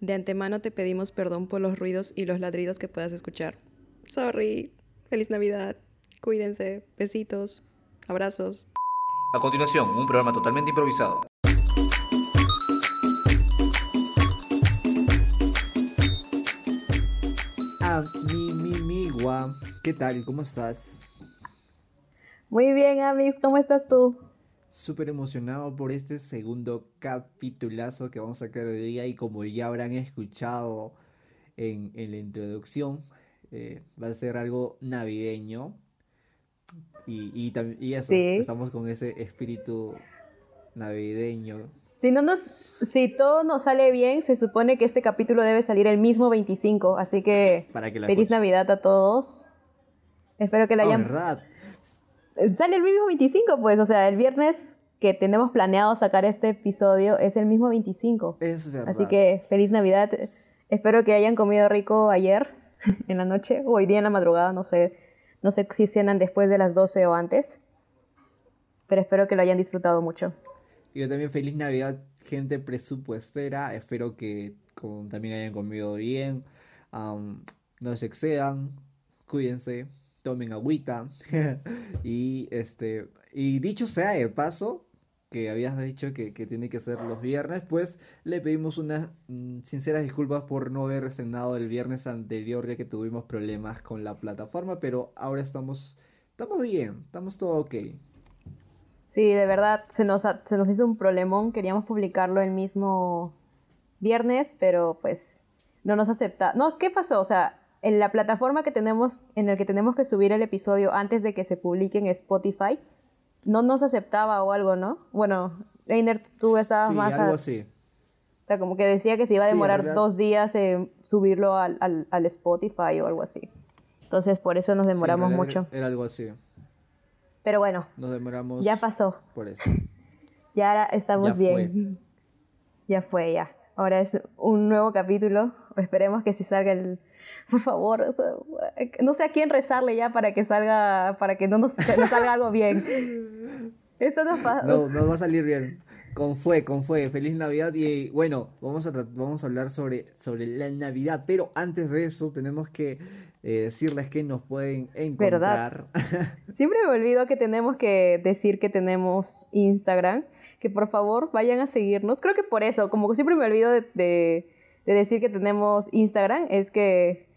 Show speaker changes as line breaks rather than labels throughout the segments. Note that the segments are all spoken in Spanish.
De antemano te pedimos perdón por los ruidos y los ladridos que puedas escuchar. Sorry. Feliz Navidad. Cuídense. Besitos. Abrazos.
A continuación, un programa totalmente improvisado.
Ah, mi, mi, mi, guau. ¿Qué tal? ¿Cómo estás?
Muy bien, Amix, ¿cómo estás tú?
Súper emocionado por este segundo capitulazo que vamos a sacar hoy día y como ya habrán escuchado en, en la introducción, eh, va a ser algo navideño y, y, y eso,
Sí.
estamos con ese espíritu navideño.
Si no nos, si todo nos sale bien, se supone que este capítulo debe salir el mismo 25, así que
Para que la
feliz. Navidad a todos. Espero que la hayan...
¿verdad?
Sale el mismo 25, pues, o sea, el viernes que tenemos planeado sacar este episodio es el mismo 25.
Es verdad.
Así que feliz Navidad. Espero que hayan comido rico ayer en la noche o hoy día en la madrugada, no sé, no sé si cenan después de las 12 o antes. Pero espero que lo hayan disfrutado mucho.
Yo también feliz Navidad, gente presupuestera. Espero que con- también hayan comido bien. am, no se excedan. Cuídense. Tomen agüita. y este. Y dicho sea de paso, que habías dicho que, que tiene que ser los viernes, pues le pedimos unas mm, sinceras disculpas por no haber estrenado el viernes anterior, ya que tuvimos problemas con la plataforma. Pero ahora estamos. Estamos bien. Estamos todo ok.
Sí, de verdad, se nos, se nos hizo un problemón. Queríamos publicarlo el mismo viernes, pero pues no nos acepta. No, ¿qué pasó? O sea, en la plataforma que tenemos, en el que tenemos que subir el episodio antes de que se publique en Spotify, no nos aceptaba o algo, ¿no? Bueno, Einer, tú estabas
Sí,
más... a-
algo así.
O sea, como que decía que se iba a
Sí,
demorar
realidad-
dos días en subirlo al, al, al Spotify o algo así. Entonces, por eso nos
Sí,
demoramos
realidad
mucho.
Era algo así.
Pero bueno,
Nos demoramos
ya pasó.
por eso.
Ya ahora estamos
Ya fue.
bien. Ya fue, ya. Ahora es un nuevo capítulo. Esperemos que si salga el... Por favor, o sea, no sé a quién rezarle ya para que salga, para que no nos, nos salga algo bien. Esto nos pasa...
No, nos va a salir bien. Con fue, con fue. Feliz Navidad y bueno, vamos a, vamos a hablar sobre, sobre la Navidad. Pero antes de eso tenemos que eh, decirles que nos pueden encontrar.
Siempre me olvido que tenemos que decir que tenemos Instagram, que por favor vayan a seguirnos. Creo que por eso, como siempre me olvido de, de- de decir que tenemos Instagram, es que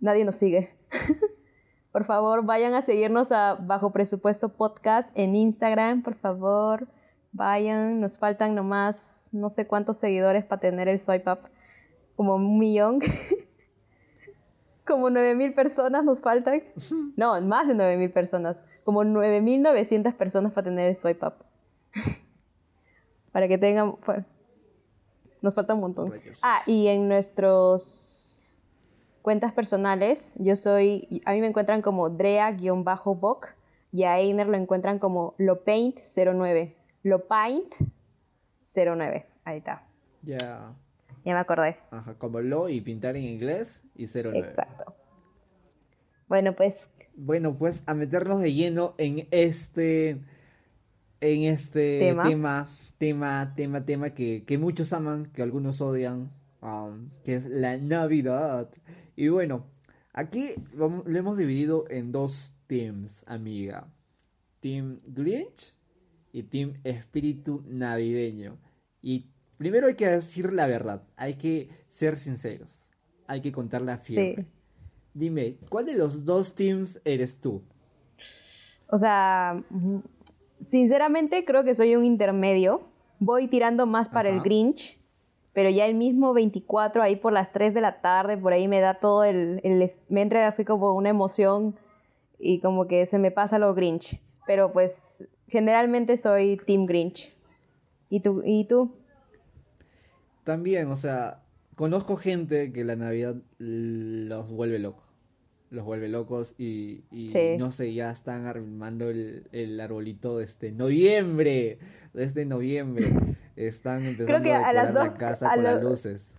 nadie nos sigue. por favor, vayan a seguirnos a Bajo Presupuesto Podcast en Instagram, por favor. Vayan, nos faltan nomás no sé cuántos seguidores para tener el swipe up, como un millón. Como 9.000 personas nos faltan. No, más de 9.000 personas. Como 9.900 personas para tener el swipe up. para que tengan... Nos falta un montón.
Rayos.
Ah, y en nuestros cuentas personales, yo soy... A mí me encuentran como Drea-Boc y a Einer lo encuentran como Lopaint09. Lopaint09. Ahí está.
ya.
Ya me acordé.
Ajá, como lo y pintar en inglés y 09.
Exacto. Bueno, pues
Bueno, pues a meternos de lleno en este. En este
Tema.
tema, tema, tema, tema que, que muchos aman, que algunos odian, um, que es la Navidad. Y bueno, aquí lo hemos dividido en dos teams, amiga. Team Grinch y Team Espíritu Navideño. Y primero hay que decir la verdad, hay que ser sinceros, hay que contar la fiebre.
sí.
Dime, ¿cuál de los dos teams eres tú?
O sea, mm, sinceramente creo que soy un intermedio. Voy tirando más para el. Grinch, pero ya el mismo 24, ahí por las 3 de la tarde, por ahí me da todo el, el me entra así como una emoción y como que se me pasa lo Grinch. Pero pues generalmente soy Team Grinch. ¿Y tú? ¿Y tú?
También, o sea, conozco gente que la Navidad los vuelve locos. Los vuelve locos y, y
Sí.
no sé, ya están armando el, el arbolito desde noviembre. Desde noviembre. Están empezando a decorar la casa con las luces.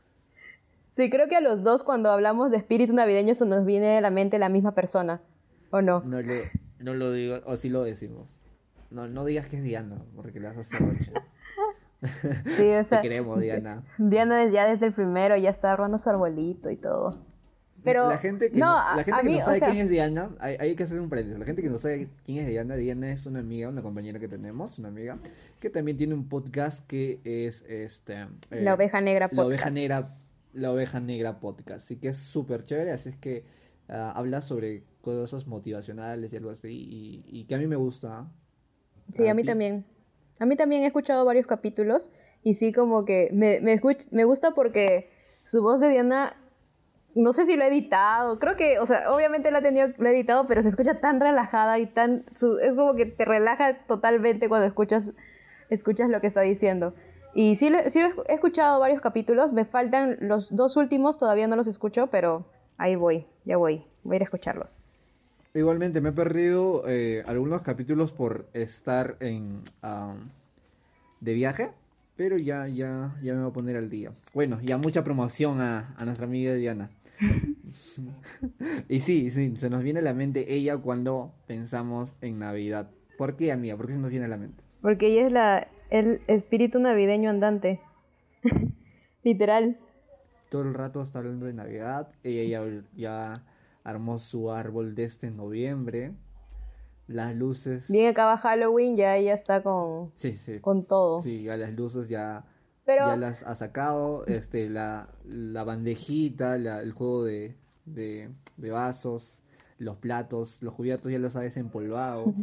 Sí, creo que a los dos cuando hablamos de espíritu navideño se nos viene a la mente la misma persona, ¿o no?
No lo, no lo digo, o sí lo decimos. No, no digas que es Diana, porque le vas a hacer roche.
Sí, o sea,
Te queremos, Diana.
Diana ya desde el primero ya está armando su arbolito y todo. Pero
la gente que
no, a-
la gente
a
que
mí,
no
o
sabe
sea-
quién es Diana, hay, hay que hacer un paréntesis. La gente que no sabe quién es Diana, Diana es una amiga, una compañera que tenemos, una amiga, que también tiene un podcast que es este eh,
La oveja negra
La
podcast.
oveja negra, la oveja negra podcast. Así que es súper chévere, así es que ah, habla sobre cosas motivacionales y algo así, y, y que a mí me gusta.
Sí, a mí
ti?
también. A mí también he escuchado varios capítulos y sí como que me, me, me gusta porque su voz de Diana, no sé si lo he editado, creo que, o sea, obviamente lo, ha tenido, lo he editado, pero se escucha tan relajada y tan, su- es como que te relaja totalmente cuando escuchas, escuchas lo que está diciendo. Y sí, sí he escuchado varios capítulos, me faltan los dos últimos, todavía no los escucho, pero ahí voy, ya voy, voy a ir a escucharlos.
Igualmente, me he perdido eh, algunos capítulos por estar en de viaje, pero ya, ya, ya me voy a poner al día. Bueno, ya mucha promoción a, a nuestra amiga Diana. y sí, sí, se nos viene a la mente ella cuando pensamos en Navidad. ¿Por qué, amiga? ¿Por qué se nos viene a la mente?
Porque ella es la, el espíritu navideño andante. Literal.
Todo el rato está hablando de Navidad. Ella ya, ya armó su árbol desde noviembre. Las luces.
Bien acaba Halloween, ya ella está con,
Sí, sí.
con todo.
Sí, ya las luces ya,
Pero
ya las ha sacado, este, la, la bandejita, la- el juego de, de, de vasos, los platos, los cubiertos ya los ha desempolvado.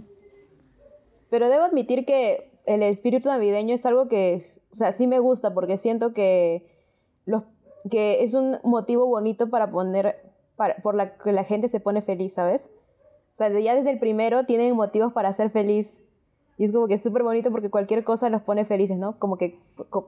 Pero debo admitir que el espíritu navideño es algo que, o sea, sí me gusta porque siento que, los, que es un motivo bonito para poner, para, por la que la gente se pone feliz, ¿sabes? O sea, ya desde el primero tienen motivos para ser feliz. Y es como que es súper bonito porque cualquier cosa los pone felices, ¿no? Como que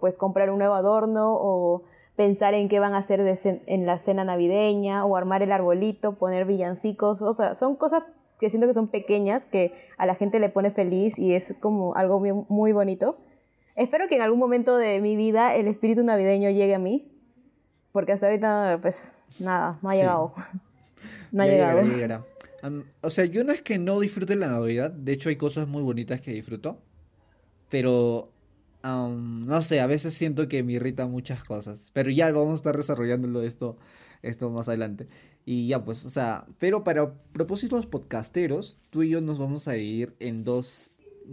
pues comprar un nuevo adorno o pensar en qué van a hacer de en la cena navideña o armar el arbolito, poner villancicos. O sea, son cosas que siento que son pequeñas que a la gente le pone feliz y es como algo muy, muy bonito. Espero que en algún momento de mi vida el espíritu navideño llegue a mí. Porque hasta ahorita, pues, nada, no ha
Sí.
llegado. No ha
Ya
llegado.
llegará, llegará. Am, o sea, yo no es que no disfrute la Navidad, de hecho hay cosas muy bonitas que disfruto, pero am, no sé, a veces siento que me irrita muchas cosas, pero ya vamos a estar desarrollándolo esto, esto más adelante. Y ya pues, o sea, pero para propósitos podcasteros, tú y yo nos vamos a ir en dos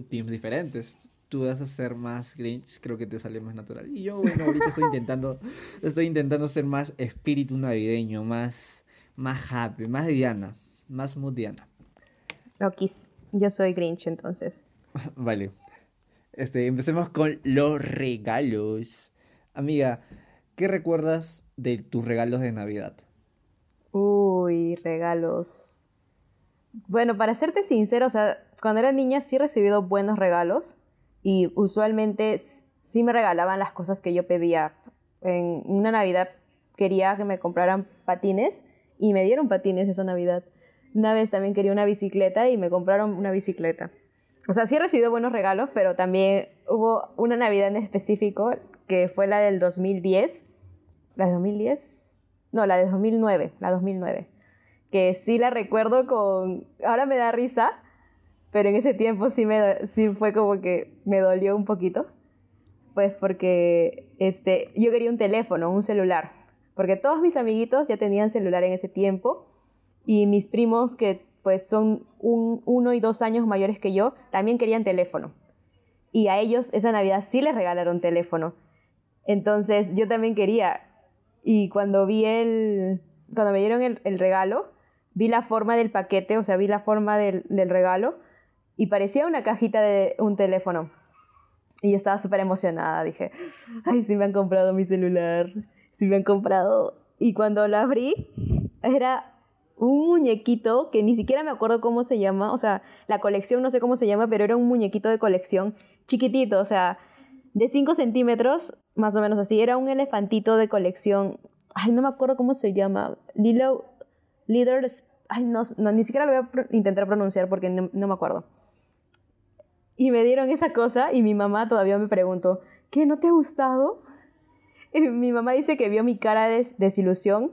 teams diferentes. Tú vas a ser más Grinch, creo que te sale más natural. Y yo, bueno, ahorita estoy intentando, estoy intentando ser más espíritu navideño, más, más happy, más Diana, más mood Diana.
Okis. Yo soy Grinch, entonces.
Vale. Este, empecemos con los regalos. Amiga, ¿qué recuerdas de tus regalos de Navidad?
Uy, regalos. Bueno, para serte sincero, o sea, cuando era niña sí he recibido buenos regalos y usualmente sí me regalaban las cosas que yo pedía. En una Navidad quería que me compraran patines y me dieron patines esa Navidad. Una vez también quería una bicicleta y me compraron una bicicleta. O sea, sí he recibido buenos regalos, pero también hubo una Navidad en específico que fue la del 2010. ¿La de 2010? No, la de 2009, la 2009. Que sí la recuerdo con... Ahora me da risa, pero en ese tiempo sí, me, sí fue como que me dolió un poquito. Pues porque este, yo quería un teléfono, un celular. Porque todos mis amiguitos ya tenían celular en ese tiempo. Y mis primos, que pues son un, uno y dos años mayores que yo, también querían teléfono. Y a ellos esa Navidad sí les regalaron teléfono. Entonces yo también quería. Y cuando vi el, cuando me dieron el, regalo, vi la forma del paquete, o sea, vi la forma del, regalo y parecía una cajita de un teléfono. Y estaba súper emocionada, dije, ay, sí me han comprado mi celular, sí me han comprado. Y cuando lo abrí, era un muñequito que ni siquiera me acuerdo cómo se llama, o sea, la colección no sé cómo se llama, pero era un muñequito de colección chiquitito, o sea, de 5 centímetros, más o menos así. Era un elefantito de colección. Ay, no me acuerdo cómo se llama. Lilo. Leader. Ay, no, no, ni siquiera lo voy a intentar pronunciar porque no, no me acuerdo. Y me dieron esa cosa y mi mamá todavía me preguntó, ¿qué? ¿No te ha gustado? Y mi mamá dice que vio mi cara de des- desilusión,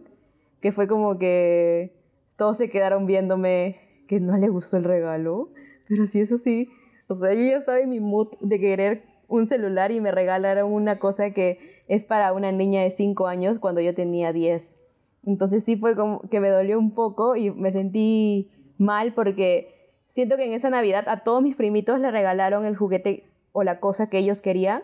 que fue como que todos se quedaron viéndome que no le gustó el regalo. Pero sí, eso sí. O sea, yo ya estaba en mi mood de querer un celular y me regalaron una cosa que es para una niña de 5 años cuando yo tenía 10. Entonces sí fue como que me dolió un poco y me sentí mal porque siento que en esa Navidad a todos mis primitos le regalaron el juguete o la cosa que ellos querían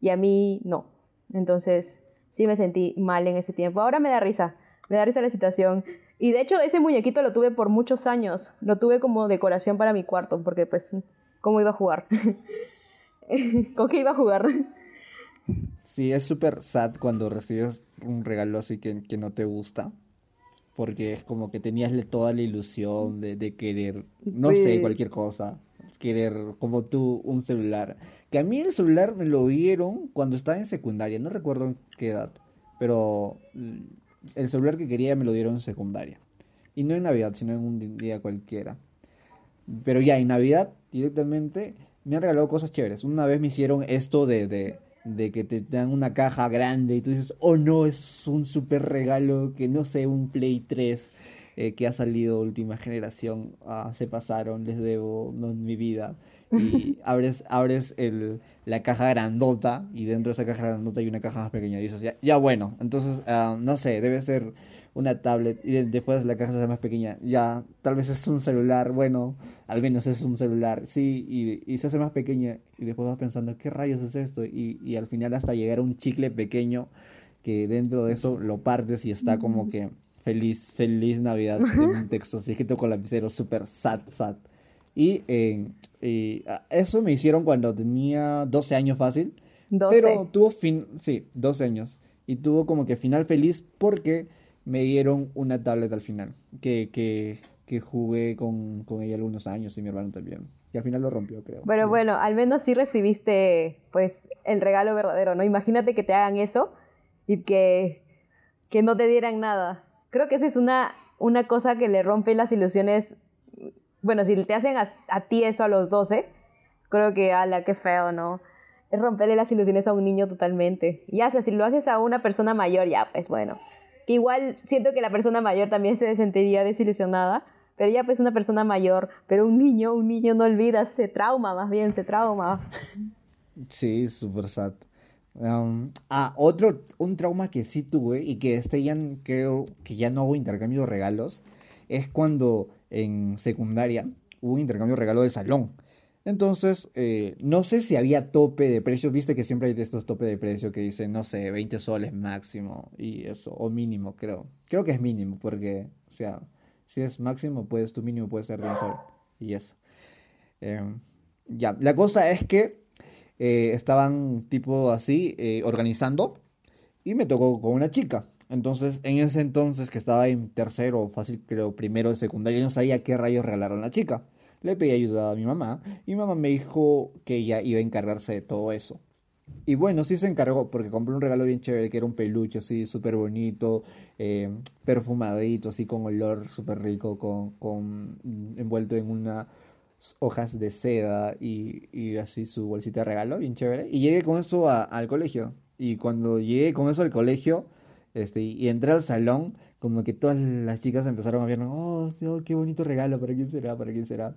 y a mí no. Entonces sí me sentí mal en ese tiempo. Ahora me da risa, me da risa la situación. Y de hecho ese muñequito lo tuve por muchos años. Lo tuve como decoración para mi cuarto porque pues, ¿cómo iba a jugar? ¿Con qué iba a jugar?
Sí, es súper sad cuando recibes un regalo así que, que no te gusta. Porque es como que tenías toda la ilusión de, de querer, no
Sí.
sé, cualquier cosa. Querer, como tú, un celular. Que a mí el celular me lo dieron cuando estaba en secundaria, no recuerdo en qué edad. Pero el celular que quería me lo dieron en secundaria. Y no en Navidad, sino en un día cualquiera. Pero ya, en Navidad directamente me han regalado cosas chéveres. Una vez me hicieron esto de, de, de que te dan una caja grande y tú dices, oh no, es un super regalo que no sé, un Play 3 eh, que ha salido última generación. Ah, se pasaron, les debo no, mi vida. Y abres, abres el, la caja grandota y dentro de esa caja grandota hay una caja más pequeña. Y dices, ya, ya bueno, entonces, ah, no sé, debe ser una tablet y de- después la caja se hace más pequeña. Ya, tal vez es un celular, bueno, al menos es un celular, sí, y, y se hace más pequeña y después vas pensando, ¿qué rayos es esto? Y, y al final hasta llegar a un chicle pequeño que dentro de eso lo partes y está como que feliz, feliz Navidad en un texto así escrito con lapicero, súper sad, sad. Y eh, y, ah, eso me hicieron cuando tenía 12 años fácil.
12.
Pero tuvo fin, sí, 12 años. Y tuvo como que final feliz porque me dieron una tablet al final. Que, que, que jugué con, con ella algunos años y mi hermano también. Y al final lo rompió, creo.
Pero bueno, al menos sí recibiste pues el regalo verdadero, ¿no? Imagínate que te hagan eso y que, que no te dieran nada. Creo que esa es una, una cosa que le rompe las ilusiones. Bueno, si te hacen a, a ti eso a los 12, creo que, ala, qué feo, ¿no? Es romperle las ilusiones a un niño totalmente. Ya, si lo haces a una persona mayor, ya, pues bueno. Que igual siento que la persona mayor también se sentiría desilusionada, pero ya pues una persona mayor, pero un niño, un niño no olvida, se trauma más bien, se trauma.
Sí, súper sad. Um, ah, otro, un trauma que sí tuve y que este ya creo que ya no hago intercambio de regalos, es cuando en secundaria hubo intercambio de regalo de salón. Entonces, eh, no sé si había tope de precio, viste que siempre hay estos tope de precio que dicen, no sé, 20 soles máximo y eso, o mínimo, creo. Creo que es mínimo, porque, o sea, si es máximo, pues tu mínimo puede ser de un sol y eso. Em, ya, la cosa es que eh, estaban tipo así eh, organizando y me tocó con una chica. Entonces, en ese entonces que estaba en tercero fácil, creo, primero de secundaria, no sabía qué rayos regalaron la chica. Le pedí ayuda a mi mamá y mi mamá me dijo que ella iba a encargarse de todo eso. Y bueno, sí se encargó porque compré un regalo bien chévere que era un peluche así súper bonito, eh, perfumadito, así con olor súper rico, con, con envuelto en unas hojas de seda y, y así su bolsita de regalo, bien chévere. Y llegué con eso a- al colegio. Y cuando llegué con eso al colegio, este, y entré al salón, como que todas las chicas empezaron a ver, oh, Dios, qué bonito regalo, ¿para quién será? ¿Para quién será?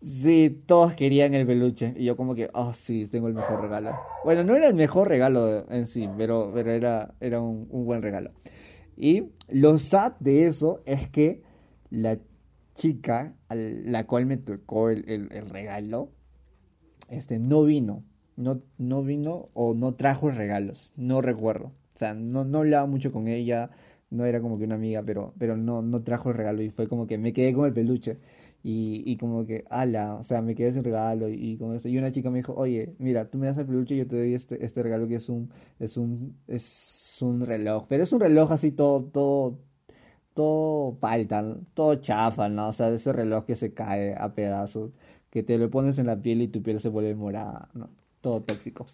Sí, todos querían el peluche. Y yo como que, oh, sí, tengo el mejor regalo. Bueno, no era el mejor regalo en sí, pero, pero era, era un, un buen regalo. Y lo sad de eso es que la chica a la cual me tocó el, el- regalo, este, no vino. No, no vino o no trajo regalos. No recuerdo. O sea, no, no hablaba mucho con ella. No era como que una amiga, pero, pero no, no trajo el regalo. Y fue como que me quedé con el peluche. Y, y como que, ala, o sea, me quedé sin regalo y, y con eso. Y una chica me dijo, oye, mira, tú me das el peluche y yo te doy este, este regalo que es un, es un, es un reloj. Pero es un reloj así todo, todo, todo palta, ¿no? todo chafa, ¿no? O sea, ese reloj que se cae a pedazos, que te lo pones en la piel y tu piel se vuelve morada, ¿no? Todo tóxico.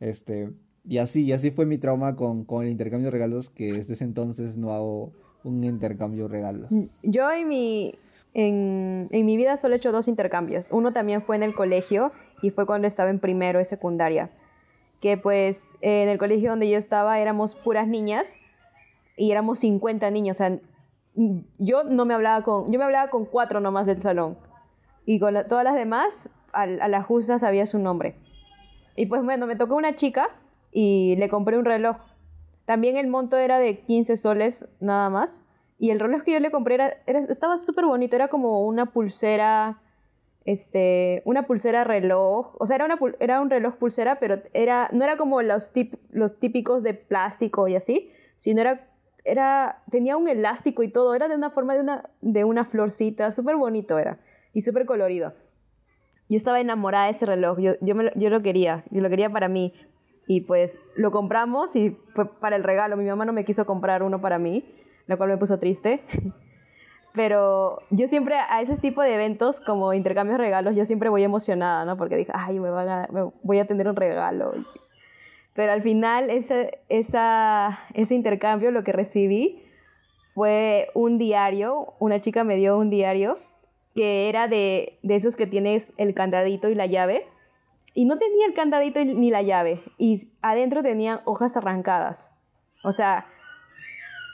Este, y así, y así fue mi trauma con, con el intercambio de regalos, que desde ese entonces no hago un intercambio de regalos.
Yo en mi, en, en mi vida solo he hecho dos intercambios. Uno también fue en el colegio y fue cuando estaba en primero de secundaria. Que pues en el colegio donde yo estaba éramos puras niñas y éramos 50 niños. O sea, yo no me hablaba con, yo me hablaba con cuatro nomás del salón. Y con la- todas las demás, al- a, la justa sabía su nombre. Y pues bueno, me tocó una chica y le compré un reloj. También el monto era de 15 soles nada más. Y el reloj que yo le compré era, era- estaba súper bonito, era como una pulsera, este, una pulsera reloj. O sea, era, una, era un reloj pulsera, pero era, no era como los, tip, los típicos de plástico y así, sino era, era, tenía un elástico y todo, era de una forma de una, de una florcita, súper bonito era, y súper colorido. Yo estaba enamorada de ese reloj, yo, yo, me yo lo quería, yo lo quería para mí. Y pues lo compramos y fue para el regalo. Mi mamá no me quiso comprar uno para mí, lo cual me puso triste. Pero yo siempre a ese tipo de eventos, como intercambios de regalos, yo siempre voy emocionada, ¿no? Porque dije, ay, me van me voy a tener un regalo. Pero al final, ese, esa, ese intercambio, lo que recibí fue un diario. Una chica me dio un diario que era de, de esos que tienes el candadito y la llave. Y no tenía el candadito ni la llave. Y adentro tenían hojas arrancadas. O sea,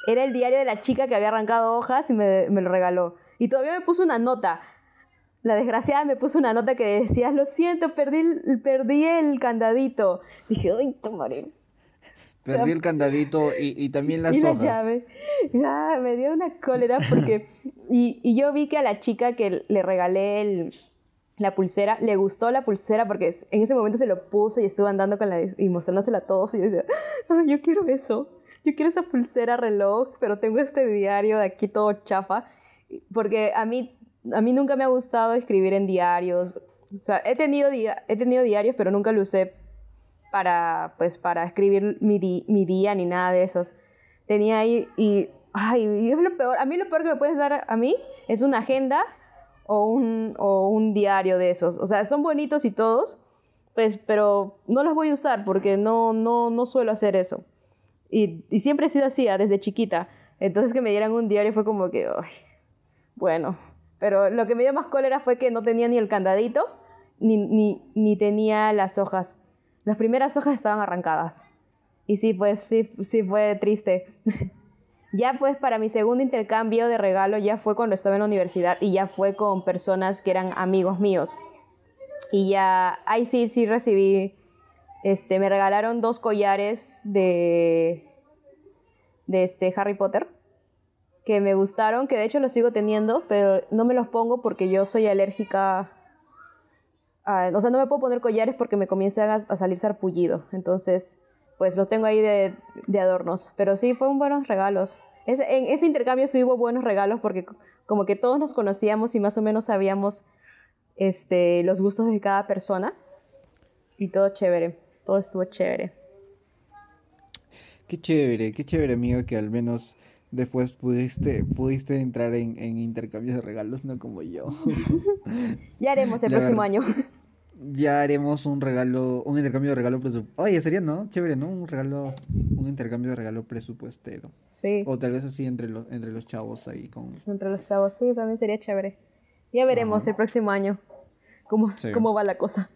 era el diario de la chica que había arrancado hojas y me, me lo regaló. Y todavía me puso una nota. La desgraciada me puso una nota que decía, lo siento, perdí, el- perdí el candadito. Dije, ay, tomaré.
Perdí el candadito y, y también las
y la llave. Ah, me dio una cólera porque... y, y yo vi que a la chica que le regalé el- la pulsera, le gustó la pulsera porque en ese momento se lo puso y estuvo andando con la, y mostrándosela a todos y yo decía, "Ay, yo quiero eso. Yo quiero esa pulsera reloj, pero tengo este diario de aquí todo chafa. Porque a mí, a mí nunca me ha gustado escribir en diarios. O sea, he tenido, dia- he tenido diarios, pero nunca lo usé para, pues, para escribir mi, di- mi día ni nada de esos. Tenía ahí y, ay, y es lo peor. A mí lo peor que me puedes dar a, a mí es una agenda o un, o un diario de esos. O sea, son bonitos y todos, pues, pero no los voy a usar porque no, no, no suelo hacer eso. Y, y siempre he sido así, ah, desde chiquita. Entonces que me dieran un diario fue como que, ay, bueno. Pero lo que me dio más cólera fue que no tenía ni el candadito, ni, ni, ni tenía las hojas. Las primeras hojas estaban arrancadas. Y sí, pues sí, sí fue triste. ya pues para mi segundo intercambio de regalo ya fue cuando estaba en la universidad y ya fue con personas que eran amigos míos. Y ya, ahí sí, sí recibí, este, me regalaron dos collares de, de este Harry Potter que me gustaron, que de hecho los sigo teniendo, pero no me los pongo porque yo soy alérgica a- o sea, no me puedo poner collares porque me comienzan a, a salir sarpullido. Entonces, pues los tengo ahí de, de adornos. Pero sí, fueron buenos regalos. Ese- en ese intercambio sí hubo buenos regalos porque como que todos nos conocíamos y más o menos sabíamos este, los gustos de cada persona. Y todo chévere. Todo estuvo chévere.
Qué chévere, qué chévere, amigo, que al menos después pudiste, pudiste entrar en, en intercambios de regalos, no como yo.
Ya haremos el
La
próximo
verdad-
año.
Ya haremos un regalo, un intercambio de regalo presupuestero. Oye, sería, ¿no? Chévere, ¿no? Un regalo, un intercambio de regalo presupuestero.
Sí.
O tal vez así entre los, entre los chavos ahí con...
Entre los chavos, sí, también sería chévere. Ya veremos el próximo año cómo,
Sí.
cómo va la cosa.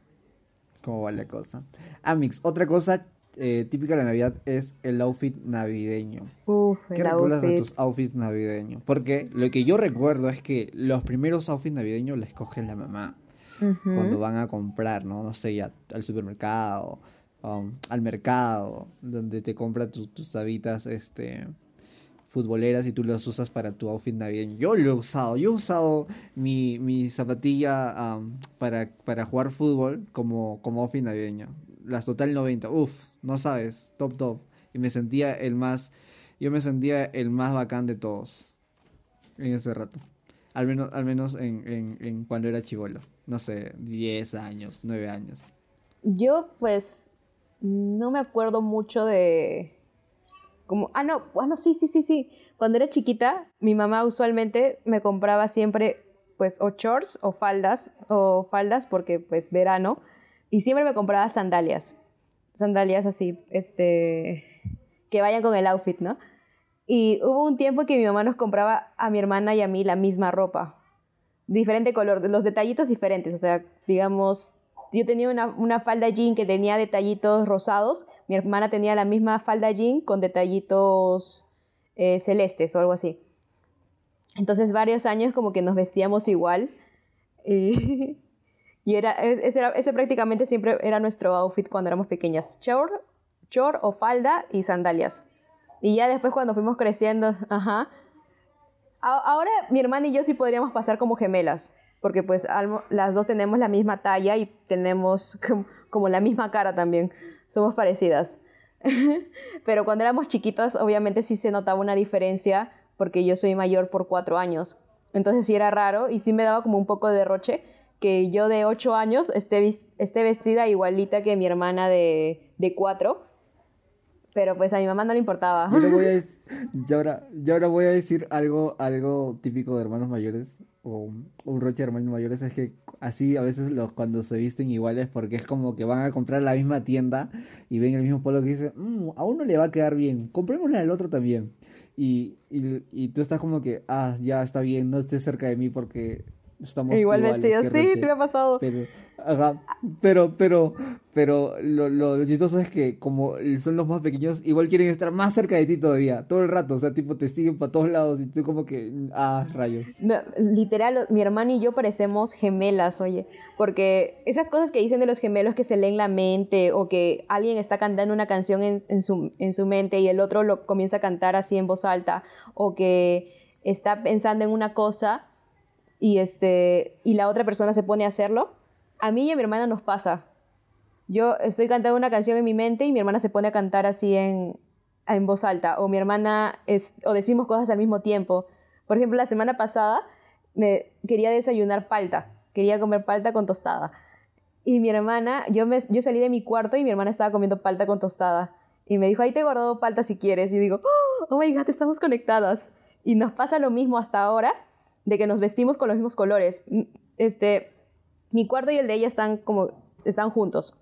cómo va la cosa. Amix, otra cosa eh, típica de la Navidad es el outfit navideño.
Uf,
¿Qué
el
recuerdas de tus outfits navideños? Porque lo que yo recuerdo es que los primeros outfits navideños los escoge la mamá cuando van a comprar, ¿no? No sé, ya al supermercado, um, al mercado, donde te compra tu- tus tabitas, este futboleras y tú las usas para tu outfit navideño. Yo lo he usado, yo he usado mi, mi zapatilla para, para jugar fútbol como, como outfit navideño. Las Total 90, uff, no sabes, top top. Y me sentía el más, yo me sentía el más bacán de todos en ese rato. Al menos, al menos en, en, cuando era chivolo. No sé, 10 años, 9 años.
Yo, pues, no me acuerdo mucho de... Como, ah, no, bueno, sí, sí, sí, sí. Cuando era chiquita, mi mamá usualmente me compraba siempre, pues, o shorts o faldas, o faldas porque, pues, verano, y siempre me compraba sandalias. Sandalias así, este, que vayan con el outfit, ¿no? Y hubo un tiempo que mi mamá nos compraba a mi hermana y a mí la misma ropa. Diferente color, los detallitos diferentes. O sea, digamos, yo tenía una, una falda jean que tenía detallitos rosados. Mi hermana tenía la misma falda jean con detallitos eh, celestes o algo así. Entonces, varios años como que nos vestíamos igual. Y, Y era, es- ese, era- ese prácticamente siempre era nuestro outfit cuando éramos pequeñas. Short, short o falda y sandalias. Y ya después cuando fuimos creciendo, ajá. A- Ahora mi hermana y yo sí podríamos pasar como gemelas, porque pues almo- las dos tenemos la misma talla y tenemos com- como la misma cara también. Somos parecidas. Pero cuando éramos chiquitas, obviamente sí se notaba una diferencia, porque yo soy mayor por cuatro años. Entonces sí era raro y sí me daba como un poco de roche que yo de ocho años esté, esté vestida igualita que mi hermana de, de cuatro. Pero pues a mi mamá no le importaba.
Yo ahora voy a, yo ahora, yo ahora voy a decir algo, algo típico de hermanos mayores, o un roche de hermanos mayores, es que así a veces los cuando se visten iguales, porque es como que van a comprar la misma tienda y ven el mismo polo que dicen, "Mm, a uno le va a quedar bien, comprémosle al otro también. Y, y, y tú estás como que, ah, ya está bien, no estés cerca de mí porque estamos
Igual
iguales,
vestida.
qué
Sí,
roche".
sí me ha pasado.
Pero, ajá, pero, pero, pero lo, lo, lo chistoso es que como son los más pequeños, igual quieren estar más cerca de ti todavía, todo el rato, o sea, tipo te siguen para todos lados y tú como que, ah, rayos.
No, literal, mi hermana y yo parecemos gemelas, oye, porque esas cosas que dicen de los gemelos que se leen la mente o que alguien está cantando una canción en, en su, en su mente y el otro lo comienza a cantar así en voz alta o que está pensando en una cosa y, este, y la otra persona se pone a hacerlo, a mí y a mi hermana nos pasa. Yo estoy cantando una canción en mi mente y mi hermana se pone a cantar así en, en voz alta. O mi hermana, es, o decimos cosas al mismo tiempo. Por ejemplo, la semana pasada me quería desayunar palta. Quería comer palta con tostada. Y mi hermana, yo, me, yo salí de mi cuarto y mi hermana estaba comiendo palta con tostada. Y me dijo, ahí te he guardado palta si quieres. Y digo, oh, oh my god, estamos conectadas. Y nos pasa lo mismo hasta ahora, de que nos vestimos con los mismos colores. Este, mi cuarto y el de ella están como, están juntos.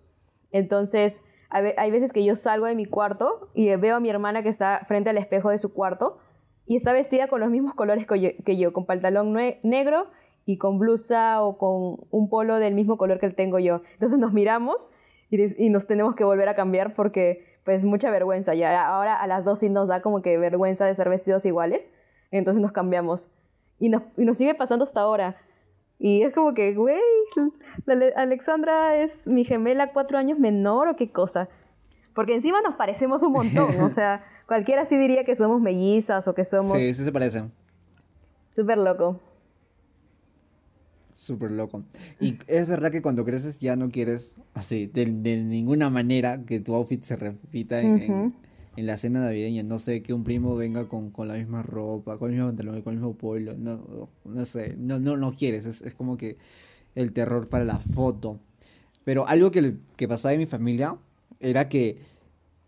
Entonces, hay veces que yo salgo de mi cuarto y veo a mi hermana que está frente al espejo de su cuarto y está vestida con los mismos colores que yo, con pantalón negro y con blusa o con un polo del mismo color que tengo yo. Entonces nos miramos y, y nos tenemos que volver a cambiar porque pues mucha vergüenza ya. Ahora a las dos sí nos da como que vergüenza de ser vestidos iguales, entonces nos cambiamos. Y nos, y nos sigue pasando hasta ahora. Y es como que, güey, Alexandra es mi gemela cuatro años menor o qué cosa. Porque encima nos parecemos un montón. o sea, cualquiera sí diría que somos mellizas o que somos
Sí, sí se parecen.
súper loco.
Súper loco. Y es verdad que cuando creces ya no quieres, así, de, de ninguna manera que tu outfit se repita en, en-
Ujú.
en la cena navideña. No sé, que un primo venga con, con la misma ropa, con el mismo pantalón, con el mismo polo. No, no sé, no, no, no quieres. Es, es como que el terror para la foto. Pero algo que, que pasaba en mi familia era que,